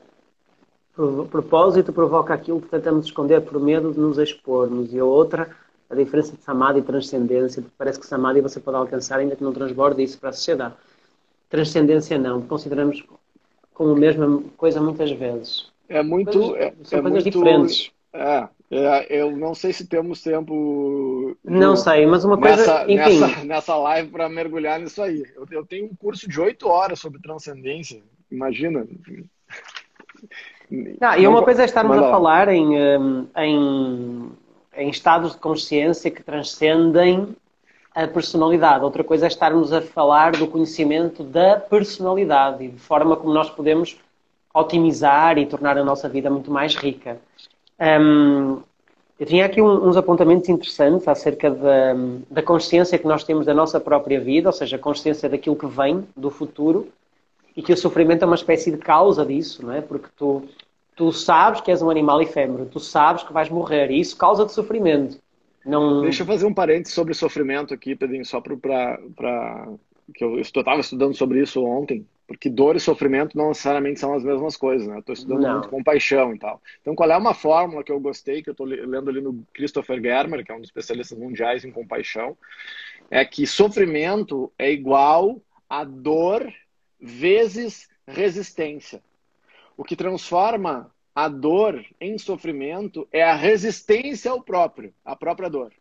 propósito provoca aquilo que tentamos esconder por medo de nos expormos. E a outra, a diferença de samadhi e transcendência. Parece que samadhi você pode alcançar ainda que não transborde isso para a sociedade. Transcendência não. Consideramos como a mesma coisa muitas vezes. É muito... Coisas, é, são é coisas muito, diferentes. É, é, eu não sei se temos tempo. Não sei, mas uma coisa. Nessa, enfim. nessa, nessa live para mergulhar nisso aí. Eu, eu tenho um curso de oito horas sobre transcendência. Imagina. Não, e uma coisa é estarmos a falar em, hum, em, em estados de consciência que transcendem a personalidade. Outra coisa é estarmos a falar do conhecimento da personalidade e de forma como nós podemos otimizar e tornar a nossa vida muito mais rica. Um, eu tinha aqui uns apontamentos interessantes acerca da, da consciência que nós temos da nossa própria vida, ou seja, a consciência daquilo que vem do futuro e que o sofrimento é uma espécie de causa disso, não é? Porque tu, tu sabes que és um animal efêmero, tu sabes que vais morrer e isso causa-te sofrimento. Não... Deixa eu fazer um parênteses sobre sofrimento aqui, Pedrinho, só para que eu estava estudando sobre isso ontem, porque dor e sofrimento não necessariamente são as mesmas coisas, né? Estou estudando não. muito compaixão e tal. Então, qual é uma fórmula que eu gostei, que eu estou lendo ali no Christopher Germer, que é um dos especialistas mundiais em compaixão, é que sofrimento é igual a dor vezes resistência. O que transforma a dor em sofrimento é a resistência ao próprio, à própria dor.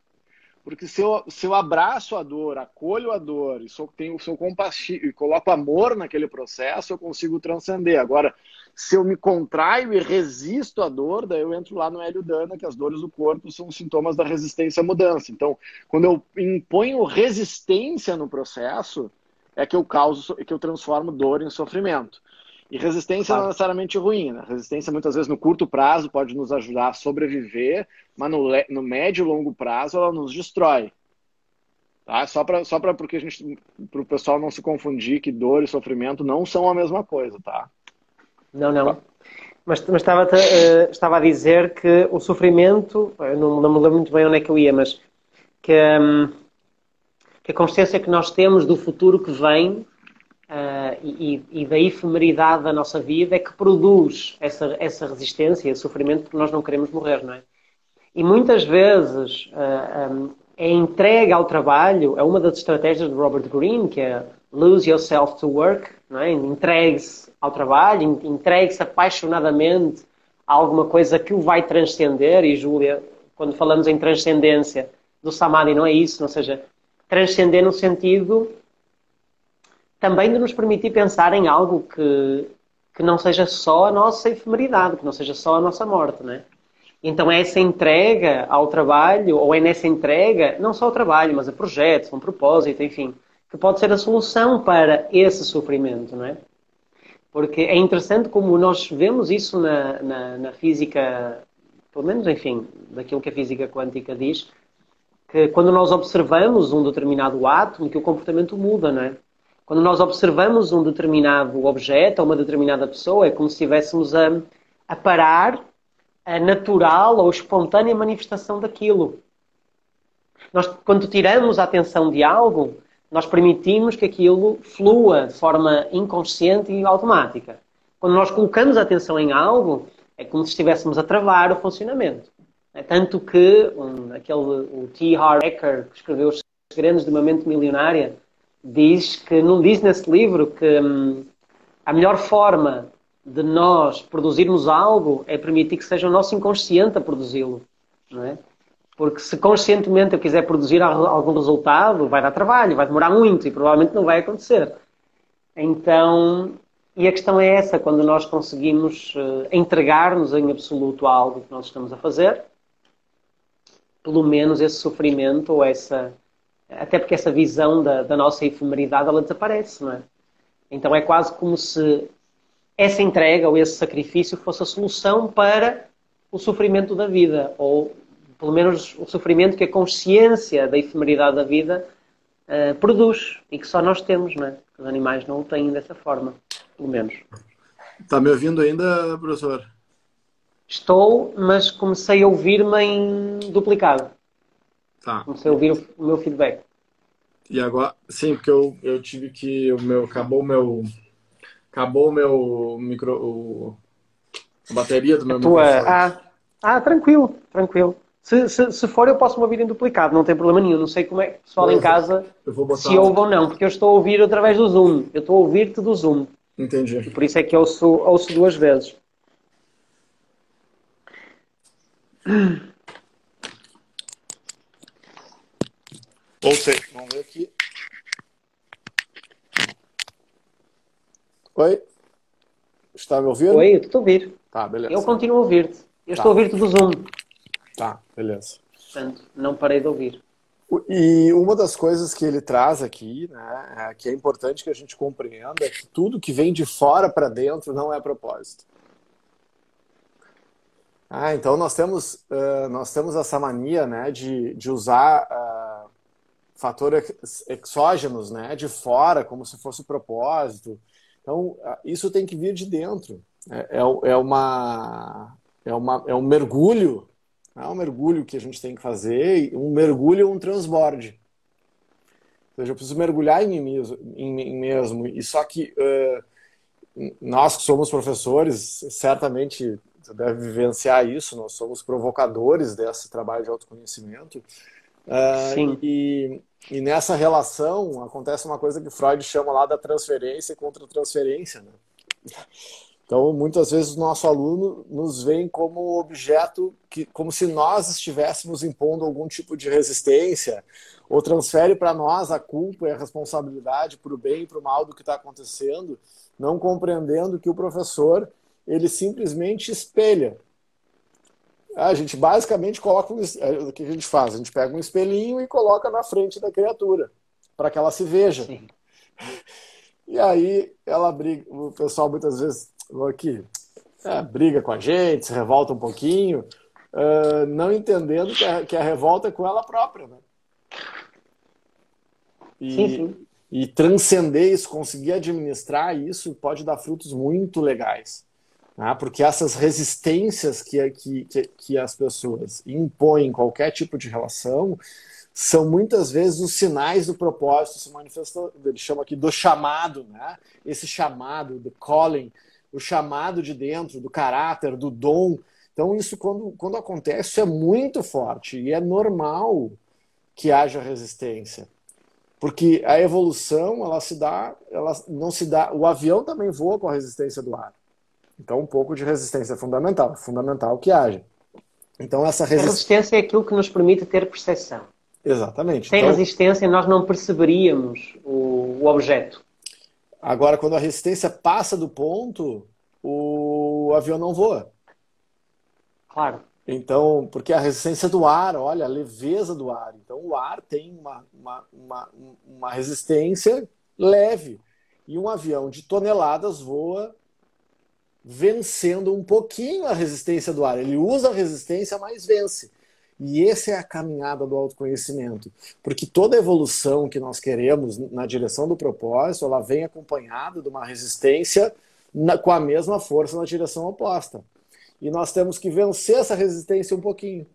Porque se eu, se eu abraço a dor, acolho a dor e sou, tenho, sou compassivo e coloco amor naquele processo, eu consigo transcender. Agora, se eu me contraio e resisto à dor, daí eu entro lá no Hélio Dana, que as dores do corpo são sintomas da resistência à mudança. Então, quando eu imponho resistência no processo, é que eu causo, que eu transformo dor em sofrimento. E resistência não é necessariamente ruim, né? Resistência muitas vezes no curto prazo pode nos ajudar a sobreviver, mas no, no médio e longo prazo ela nos destrói. Tá? Só para só para porque a gente para o pessoal não se confundir que dor e sofrimento não são a mesma coisa, tá? Não, não. Mas, mas estava, uh, estava a dizer que o sofrimento, eu não, não me lembro muito bem onde é que eu ia, mas que, um, que a consciência que nós temos do futuro que vem Uh, e, e, da efemeridade da nossa vida é que produz essa, essa resistência e sofrimento porque nós não queremos morrer, não é? E muitas vezes uh, ah, um, é entregue ao trabalho, é uma das estratégias de Robert Greene, que é lose yourself to work, não é? entregue-se ao trabalho, entregue-se apaixonadamente a alguma coisa que o vai transcender, e Júlia, quando falamos em transcendência do Samadhi, não é isso, ou seja, transcender no sentido também de nos permitir pensar em algo que, que não seja só a nossa efemeridade, que não seja só a nossa morte, né? Então é essa entrega ao trabalho, ou é nessa entrega, não só ao trabalho, mas a projetos, a um propósito, enfim, que pode ser a solução para esse sofrimento, não é? Porque é interessante como nós vemos isso na, na, na física, pelo menos, enfim, daquilo que a física quântica diz, que quando nós observamos um determinado átomo, que o comportamento muda, não é? Quando nós observamos um determinado objeto ou uma determinada pessoa, é como se estivéssemos a, a parar a natural ou espontânea manifestação daquilo. Nós, quando tiramos a atenção de algo, nós permitimos que aquilo flua de forma inconsciente e automática. Quando nós colocamos a atenção em algo, é como se estivéssemos a travar o funcionamento. É tanto que um, aquele, o T. Harv Eker, que escreveu Os Segredos de uma Mente Milionária, diz que não diz nesse livro que a melhor forma de nós produzirmos algo é permitir que seja o nosso inconsciente a produzi-lo, não é? Porque se conscientemente eu quiser produzir algum resultado, vai dar trabalho, vai demorar muito e provavelmente não vai acontecer. Então, e a questão é essa, quando nós conseguimos uh, entregar-nos em absoluto a algo que nós estamos a fazer, pelo menos esse sofrimento ou essa até porque essa visão da, da nossa efemeridade ela desaparece, não é? Então é quase como se essa entrega ou esse sacrifício fosse a solução para o sofrimento da vida, ou pelo menos o sofrimento que a consciência da efemeridade da vida uh, produz e que só nós temos, não é? Os animais não o têm dessa forma, pelo menos. Está me ouvindo ainda, professor? Estou, mas comecei a ouvir-me em duplicado. Tá. Comecei a ouvir o meu feedback. E agora, sim, porque eu, eu tive que o meu acabou o meu acabou o meu micro o, a bateria do meu tua, ah, ah, tranquilo, tranquilo. Se, se, se, for, eu posso me ouvir em duplicado, não tem problema nenhum. Não sei como é que o pessoal em casa se ouve ou não, porque eu estou a ouvir através do Zoom. Eu estou a ouvir-te do Zoom. Entendi. E por isso é que eu ouço, ouço duas vezes. Voltei. Vamos ver aqui. Oi? Está me ouvindo? Oi, eu estou a ouvir. Tá, beleza. Eu continuo a ouvir-te. Eu tá. estou a ouvir-te do Zoom. Tá, beleza. Portanto, não parei de ouvir. E uma das coisas que ele traz aqui, né, é que é importante que a gente compreenda, é que tudo que vem de fora para dentro não é propósito. Ah, então nós temos, uh, nós temos essa mania né, de, de usar uh, fatores exógenos né, de fora, como se fosse propósito. Então, isso tem que vir de dentro. É, é, é, uma, é, uma, é um mergulho, é um mergulho que a gente tem que fazer, um mergulho um transborde. Ou seja, eu preciso mergulhar em mim mesmo, em mim mesmo. e só que uh, nós que somos professores, certamente você deve vivenciar isso, nós somos provocadores desse trabalho de autoconhecimento. Uh, Sim. E, e nessa relação acontece uma coisa que Freud chama lá da transferência contra transferência. Né? Então, muitas vezes o nosso aluno nos vê como objeto, que, como se nós estivéssemos impondo algum tipo de resistência, ou transfere para nós a culpa e a responsabilidade para o bem e para o mal do que está acontecendo, não compreendendo que o professor ele simplesmente espelha a gente basicamente coloca é, o que a gente faz? A gente pega um espelhinho e coloca na frente da criatura para que ela se veja. Sim. E aí ela briga, o pessoal muitas vezes aqui é, briga com a gente, se revolta um pouquinho, uh, não entendendo que a, que a, revolta é com ela própria, né? E, sim, sim. e transcender isso, conseguir administrar isso, pode dar frutos muito legais. Né? porque essas resistências que, que, que as pessoas impõem em qualquer tipo de relação são muitas vezes os sinais do propósito se manifestando, ele chama aqui do chamado, né? esse chamado, do calling, o chamado de dentro, do caráter, do dom. Então, isso quando, quando acontece, isso é muito forte e é normal que haja resistência. Porque a evolução, ela se dá, ela não se dá. O avião também voa com a resistência do ar. Então, um pouco de resistência é fundamental, fundamental que haja. Então, essa resist... Resistência é aquilo que nos permite ter percepção. Exatamente. Sem então... resistência, nós não perceberíamos o, o objeto. Agora, quando a resistência passa do ponto, o avião não voa. Claro. Então, porque a resistência do ar, olha, a leveza do ar. Então, o ar tem uma, uma, uma, uma resistência leve. E um avião de toneladas voa vencendo um pouquinho a resistência do ar. Ele usa a resistência, mas vence. E essa é a caminhada do autoconhecimento. Porque toda evolução que nós queremos na direção do propósito, ela vem acompanhada de uma resistência na, com a mesma força na direção oposta. E nós temos que vencer essa resistência um pouquinho.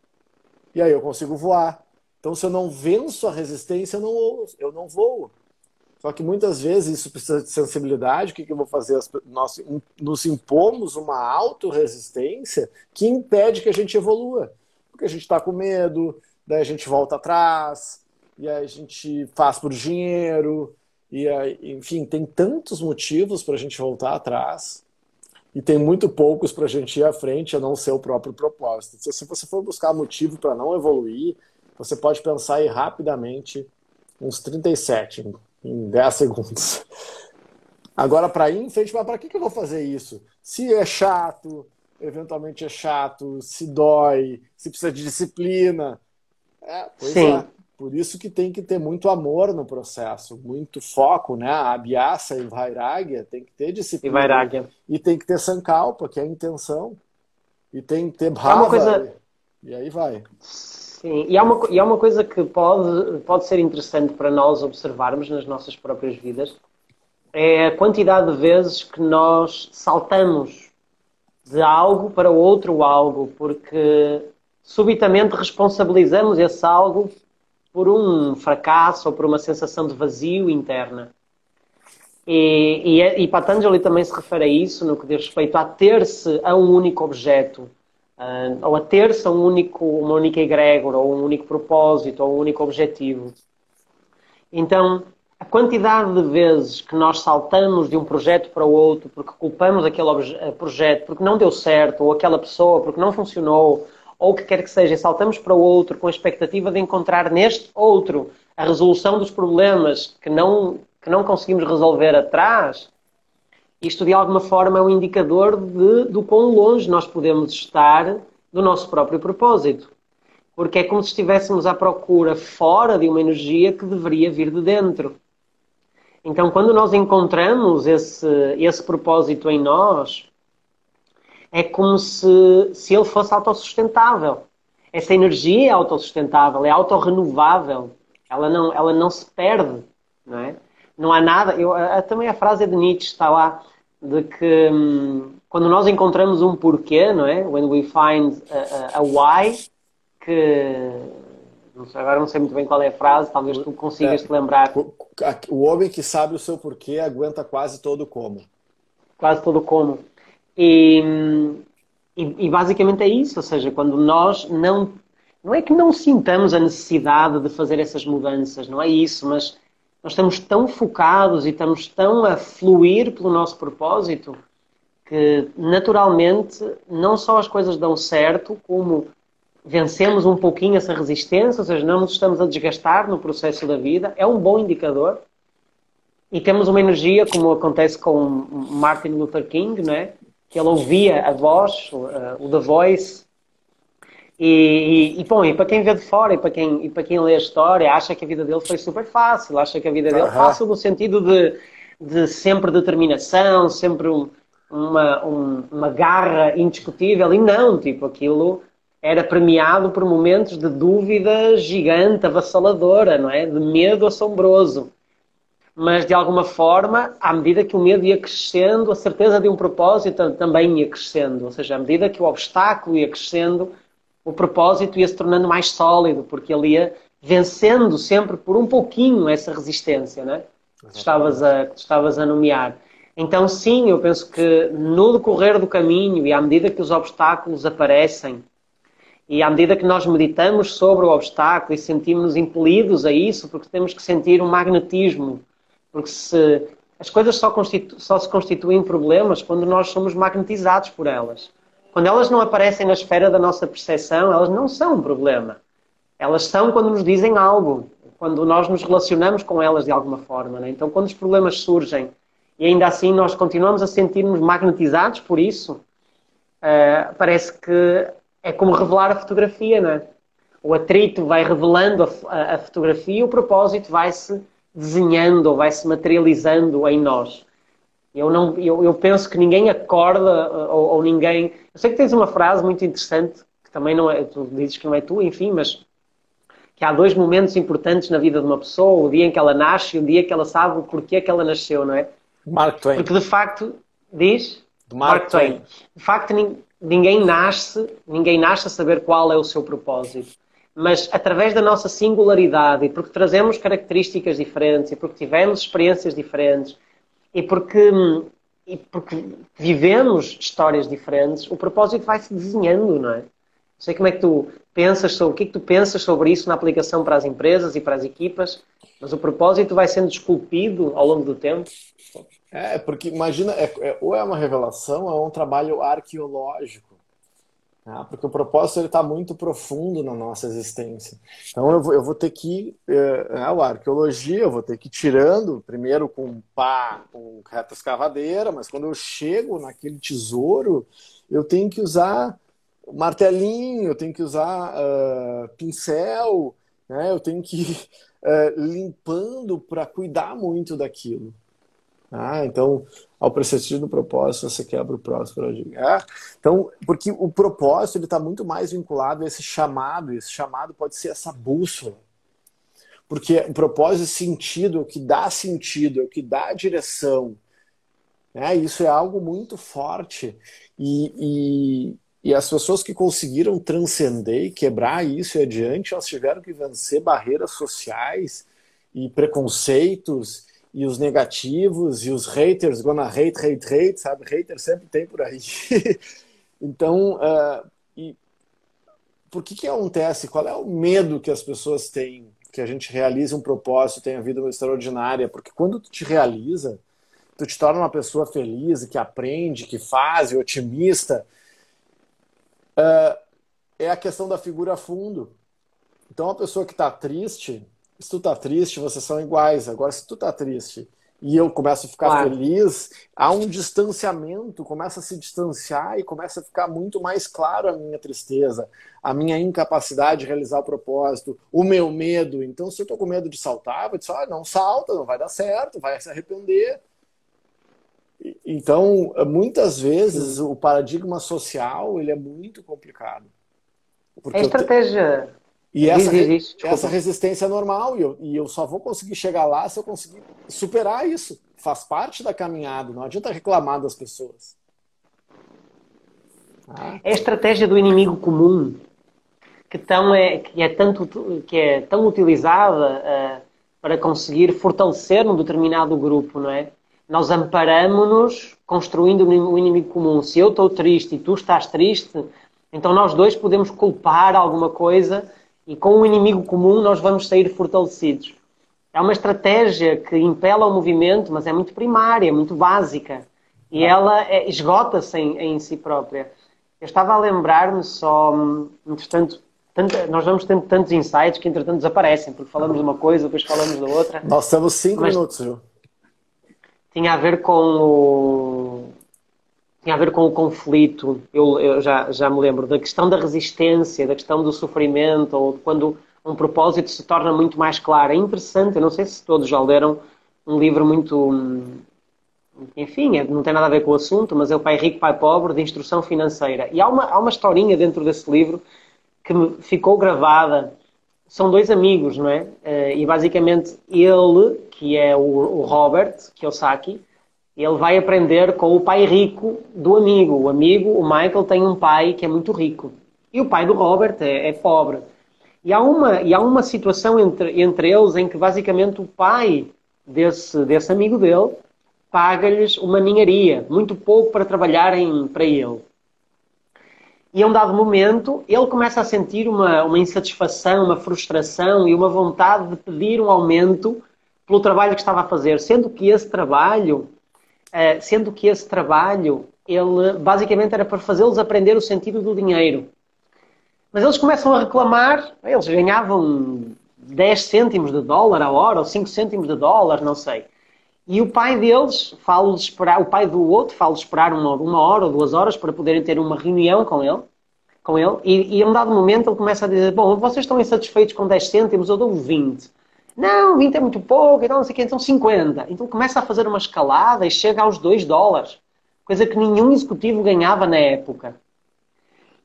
E aí eu consigo voar. Então, se eu não venço a resistência, eu não, eu não voo. Só que muitas vezes isso precisa de sensibilidade. O que, que eu vou fazer? Nós nos impomos uma autorresistência que impede que a gente evolua. Porque a gente está com medo, daí a gente volta atrás, e aí a gente faz por dinheiro, e aí, enfim, tem tantos motivos para a gente voltar atrás e tem muito poucos para a gente ir à frente a não ser o próprio propósito. Se você for buscar motivo para não evoluir, você pode pensar aí rapidamente uns 37 em 10 segundos. Agora, para ir em frente, mas para que, que eu vou fazer isso? Se é chato, eventualmente é chato, se dói, se precisa de disciplina. É, pois Sim. é. Por isso que tem que ter muito amor no processo, muito foco, né? A Abhyasa e Vairagya tem que ter disciplina. E Vairagya. E tem que ter Sankalpa, que é a intenção. E tem que ter Bhava. É coisa... E aí vai. Sim, e há uma, e há uma coisa que pode, pode ser interessante para nós observarmos nas nossas próprias vidas, é a quantidade de vezes que nós saltamos de algo para outro algo, porque subitamente responsabilizamos esse algo por um fracasso ou por uma sensação de vazio interna. E, e, e Patanjali também se refere a isso no que diz respeito a ter-se a um único objeto, uh, ou a ter-se um único, uma única egrégora, ou um único propósito, ou um único objetivo. Então, a quantidade de vezes que nós saltamos de um projeto para o outro porque culpamos aquele eh, projeto porque não deu certo, ou aquela pessoa porque não funcionou, ou o que quer que seja, e saltamos para o outro com a expectativa de encontrar neste outro a resolução dos problemas que não, que não conseguimos resolver atrás, isto de alguma forma é um indicador de, do quão longe nós podemos estar do nosso próprio propósito. Porque é como se estivéssemos à procura fora de uma energia que deveria vir de dentro. Então, quando nós encontramos esse, esse propósito em nós, é como se, se ele fosse autossustentável. Essa energia é autossustentável, é autorrenovável. Ela não, ela não se perde, não é? Não há nada... Eu, a, também a frase de Nietzsche está lá, de que hum, quando nós encontramos um porquê, não é? When we find a, a, a why, que... Não sei, agora não sei muito bem qual é a frase, talvez tu consigas é, te lembrar. O, o homem que sabe o seu porquê aguenta quase todo o como. Quase todo o como. E, e, e, basicamente é isso, ou seja, quando nós não. Não é que não sintamos a necessidade de fazer essas mudanças, não é isso, mas nós estamos tão focados e estamos tão a fluir pelo nosso propósito que naturalmente não só as coisas dão certo, como vencemos um pouquinho essa resistência, ou seja, não nos estamos a desgastar no processo da vida, é um bom indicador. E temos uma energia, como acontece com Martin Luther King, não é? que ele ouvia a voz, o, o The Voice. E, e, e, bom, e para quem vê de fora e para, quem, e para quem lê a história, acha que a vida dele foi super fácil, acha que a vida dele uhum. fácil no sentido de, de sempre determinação, sempre um, uma, um, uma garra indiscutível. E não, tipo, aquilo era premiado por momentos de dúvida gigante, avassaladora, não é? De medo assombroso mas de alguma forma, à medida que o medo ia crescendo, a certeza de um propósito também ia crescendo. Ou seja, à medida que o obstáculo ia crescendo, o propósito ia se tornando mais sólido, porque ele ia vencendo sempre por um pouquinho essa resistência, né? Que estavas a, que estavas a nomear. Então, sim, eu penso que no decorrer do caminho e à medida que os obstáculos aparecem, e à medida que nós meditamos sobre o obstáculo e sentimos-nos impelidos a isso, porque temos que sentir um magnetismo porque se as coisas só, só se constituem problemas quando nós somos magnetizados por elas. Quando elas não aparecem na esfera da nossa percepção, elas não são um problema. Elas são quando nos dizem algo, quando nós nos relacionamos com elas de alguma forma. Né? Então, quando os problemas surgem e ainda assim nós continuamos a sentir-nos magnetizados por isso, uh, parece que é como revelar a fotografia, né? O atrito vai revelando a, a, a fotografia e o propósito vai-se desenhando ou vai se materializando em nós. Eu, não, eu, eu penso que ninguém acorda ou, ou, ninguém. Eu sei que tens uma frase muito interessante, que também não é. Tu dizes que não é tu, enfim, mas que há dois momentos importantes na vida de uma pessoa: o dia em que ela nasce e o dia que ela sabe o porquê que ela nasceu, não é? Mark Twain. Porque de facto, diz? Mark, Mark Twain. Twain. De facto, ninguém nasce, ninguém nasce a saber qual é o seu propósito mas através da nossa singularidade e porque trazemos características diferentes e porque tivemos experiências diferentes e porque, e porque vivemos histórias diferentes, o propósito vai se desenhando, não é? Não sei como é que tu pensas sobre o que é que tu pensas sobre isso na aplicação para as empresas e para as equipas, mas o propósito vai sendo esculpido ao longo do tempo. É, porque imagina, é, é, ou é uma revelação ou é um trabalho arqueológico Ah, porque o propósito está muito profundo na nossa existência. Então eu vou, eu vou ter que, é, a arqueologia, eu vou ter que ir tirando, primeiro com pá, com reta escavadeira, mas quando eu chego naquele tesouro, eu tenho que usar martelinho, eu tenho que usar uh, pincel, né? eu tenho que ir uh, limpando para cuidar muito daquilo. Ah, então, ao persistir no propósito, você quebra o próximo. Ah, então, porque o propósito está muito mais vinculado a esse chamado, e esse chamado pode ser essa bússola. Porque o propósito é sentido, é o que dá sentido, é o que dá direção. É, isso é algo muito forte. E, e, e as pessoas que conseguiram transcender e quebrar isso e adiante, elas tiveram que vencer barreiras sociais e preconceitos e os negativos e os haters, gonna hate, hate, hate, sabe? Hater sempre tem por aí. então, uh, e por que que acontece? Qual é o medo que as pessoas têm que a gente realize um propósito, tenha vida extraordinária? Porque quando tu te realiza, tu te torna uma pessoa feliz, que aprende, que faz, otimista, uh, é a questão da figura fundo. Então, a pessoa que está triste, se tu tá triste, vocês são iguais. Agora, se tu tá triste e eu começo a ficar claro. feliz, há um distanciamento, começa a se distanciar e começa a ficar muito mais claro a minha tristeza, a minha incapacidade de realizar o propósito, o meu medo. Então, se eu tô com medo de saltar, vou dizer, ah, não salta, não vai dar certo, vai se arrepender. Então, muitas vezes, o paradigma social ele é muito complicado. Porque é estratégia e essa, essa resistência é normal, e eu, e eu só vou conseguir chegar lá se eu conseguir superar isso. Faz parte da caminhada, não adianta reclamar das pessoas. Ah. É a estratégia do inimigo comum que, tão é, que, é, tanto, que é tão utilizada uh, para conseguir fortalecer um determinado grupo, não é? Nós amparamos-nos construindo um inimigo comum. Se eu estou triste e tu estás triste, então nós dois podemos culpar alguma coisa e com um inimigo comum nós vamos sair fortalecidos. É uma estratégia que impela o movimento, mas é muito primária, muito básica. E ela é, esgota-se em, em, si própria. Eu estava a lembrar-me só, entretanto, tanto, nós vamos tendo tantos insights que entretanto desaparecem, porque falamos de uma coisa, depois falamos da outra. Nós temos cinco minutos, viu? Tinha a ver com o, tinha a ver com o conflito. Eu, eu, já, já me lembro da questão da resistência, da questão do sofrimento, ou quando um propósito se torna muito mais claro. É interessante, eu não sei se todos já leram um livro muito. Enfim, é, não tem nada a ver com o assunto, mas é o Pai Rico, Pai Pobre, de Instrução Financeira. E há uma, há uma historinha dentro desse livro que me ficou gravada. São dois amigos, não é? Eh, e basicamente ele, que é o, Robert Kiyosaki, ele vai aprender com o pai rico do amigo. O amigo, o Michael, tem um pai que é muito rico. E o pai do Robert é, é pobre. E há uma, e há uma situação entre, entre eles em que basicamente o pai desse, desse amigo dele paga-lhes uma ninharia, muito pouco para trabalharem para ele. E a um dado momento, ele começa a sentir uma, uma insatisfação, uma frustração e uma vontade de pedir um aumento pelo trabalho que estava a fazer, sendo que esse trabalho eh, sendo que esse trabalho, ele basicamente era para fazê-los aprender o sentido do dinheiro. Mas eles começam a reclamar, eles ganhavam 10 cêntimos de dólar a hora, ou 5 cêntimos de dólar, não sei. E o pai deles fala-lhes esperar, o pai do outro fala-lhes esperar uma, uma hora ou duas horas para poderem ter uma reunião com ele. Com ele e, e a um dado momento ele começa a dizer: Bom, vocês estão insatisfeitos com 10 cêntimos, eu dou 20. Não, 20 é muito pouco, então não sei o que, então 50. Então começa a fazer uma escalada e chega aos 2 dólares, coisa que nenhum executivo ganhava na época.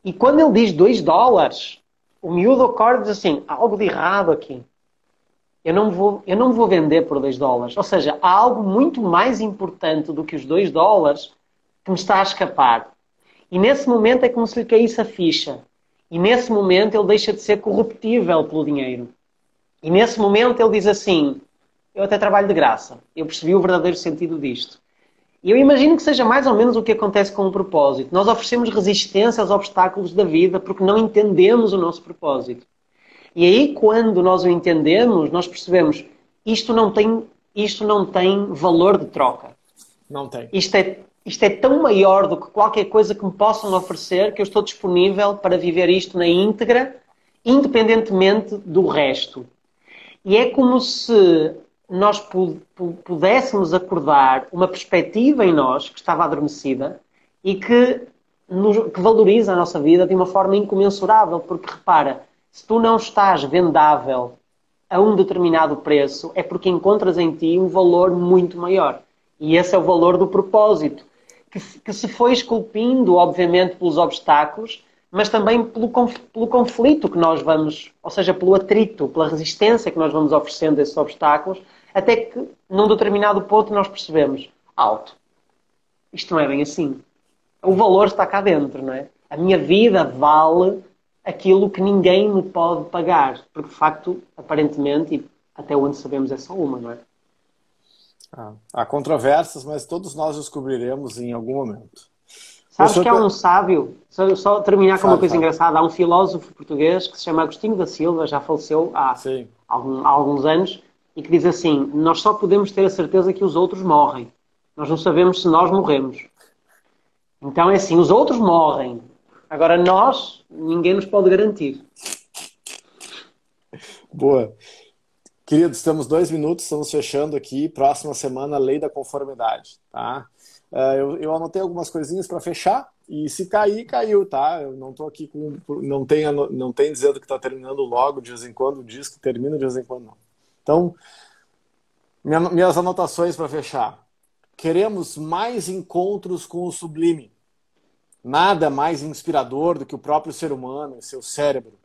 E quando ele diz 2 dólares, o miúdo acorda diz assim: há algo de errado aqui. Eu não, vou, eu não vou vender por 2 dólares. Ou seja, há algo muito mais importante do que os 2 dólares que me está a escapar. E nesse momento é como se lhe caísse a ficha. E nesse momento ele deixa de ser corruptível pelo dinheiro. E nesse momento ele diz assim: Eu até trabalho de graça. Eu percebi o verdadeiro sentido disto. E eu imagino que seja mais ou menos o que acontece com o propósito. Nós oferecemos resistência aos obstáculos da vida porque não entendemos o nosso propósito. E aí, quando nós o entendemos, nós percebemos isto não tem, isto não tem valor de troca. Não tem. Isto é, isto é tão maior do que qualquer coisa que me possam oferecer que eu estou disponível para viver isto na íntegra, independentemente do resto. E é como se nós pudéssemos acordar uma perspectiva em nós que estava adormecida e que, nos, que valoriza a nossa vida de uma forma incomensurável, porque repara, se tu não estás vendável a um determinado preço, é porque encontras em ti um valor muito maior. E esse é o valor do propósito, que, que se foi esculpindo, obviamente, pelos obstáculos, mas também pelo, pelo conflito que nós vamos, ou seja, pelo atrito, pela resistência que nós vamos oferecendo a esses obstáculos, até que, num determinado ponto, nós percebemos: alto, isto não é bem assim. O valor está cá dentro, não é? A minha vida vale aquilo que ninguém me pode pagar. Porque, de facto, aparentemente, e até onde sabemos, é só uma, não é? Ah, há controvérsias, mas todos nós descobriremos em algum momento. Sabes que há um sábio, só, só terminar com uma coisa engraçada, há um filósofo português que se chama Agostinho da Silva, já faleceu há, algum, há alguns anos, e que diz assim: Nós só podemos ter a certeza que os outros morrem. Nós não sabemos se nós morremos. Então é assim: os outros morrem. Agora nós, ninguém nos pode garantir. Boa. Queridos, temos dois minutos, estamos fechando aqui. Próxima semana, lei da conformidade. Tá? Uh, eu, eu anotei algumas coisinhas para fechar. E se cair, caiu, tá? Eu não estou aqui com. Não tem, não tem dizendo que está terminando logo, de vez em quando, diz que termina, de vez em quando não. Então, minha, minhas anotações para fechar. Queremos mais encontros com o sublime. Nada mais inspirador do que o próprio ser humano e seu cérebro,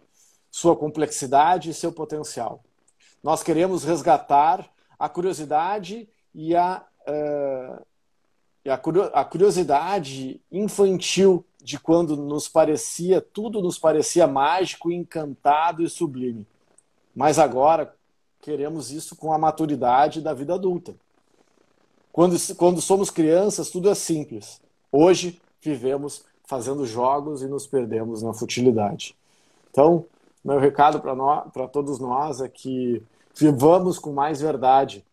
sua complexidade e seu potencial. Nós queremos resgatar a curiosidade e a, uh, a curiosidade infantil de quando nos parecia, tudo nos parecia mágico, encantado e sublime. Mas agora, queremos isso com a maturidade da vida adulta. Quando, quando somos crianças, tudo é simples. Hoje, vivemos fazendo jogos e nos perdemos na futilidade. Então, meu recado para todos nós é que vivamos com mais verdade.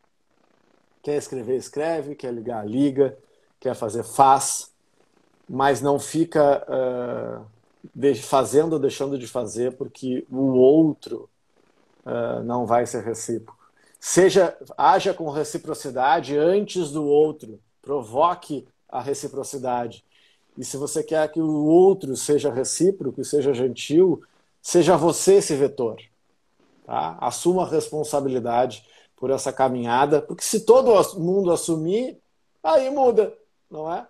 Quer escrever, escreve. Quer ligar, liga. Quer fazer, faz. Mas não fica uh, fazendo ou deixando de fazer porque o outro uh, não vai ser recíproco. Seja, haja com reciprocidade antes do outro, provoque a reciprocidade. E se você quer que o outro seja recíproco seja gentil, seja você esse vetor. Tá? Assuma a responsabilidade por essa caminhada, porque se todo mundo assumir, aí muda, não é?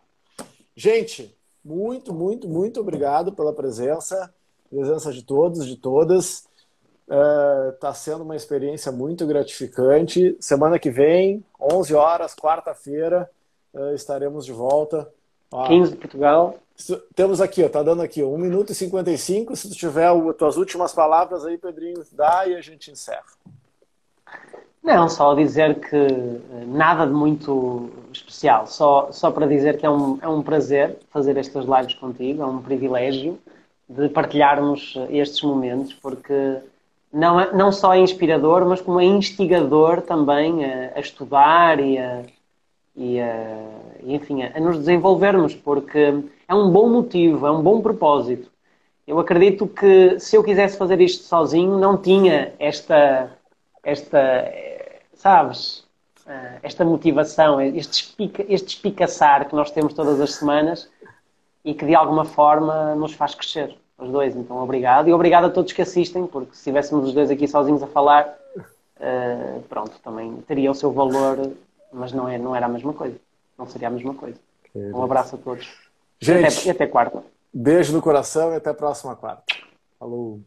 Gente, muito, muito, muito obrigado pela presença, presença de todos, de todas. Está uh, sendo uma experiência muito gratificante. Semana que vem, 11 horas, quarta-feira, uh, estaremos de volta. 15 de Portugal. Temos aqui, ó, tá dando aqui, ó, 1 minuto e 55. Se tu tiver as tuas últimas palavras aí, Pedrinho, dá e a gente encerra. Não, só dizer que eh, nada de muito especial. Só, só para dizer que é um, é um prazer fazer estas lives contigo, é um privilégio de partilharmos eh, estes momentos, porque não, é, não só é inspirador, mas como é instigador também a, a estudar e a, e, a, enfim, a nos desenvolvermos, porque é um bom motivo, é um bom propósito. Eu acredito que se eu quisesse fazer isto sozinho, não tinha esta, esta sabes, eh, esta motivação, este, espica, este espicaçar que nós temos todas as semanas e que de alguma forma nos faz crescer os dois. Então, obrigado. E obrigado a todos que assistem, porque se estivéssemos os dois aqui sozinhos a falar, uh, pronto, também teria o seu valor, mas não, é, não era a mesma coisa. Não seria a mesma coisa. Um abraço a todos. Gente, e até, e até quarta. Beijo no coração e até a próxima quarta. Falou.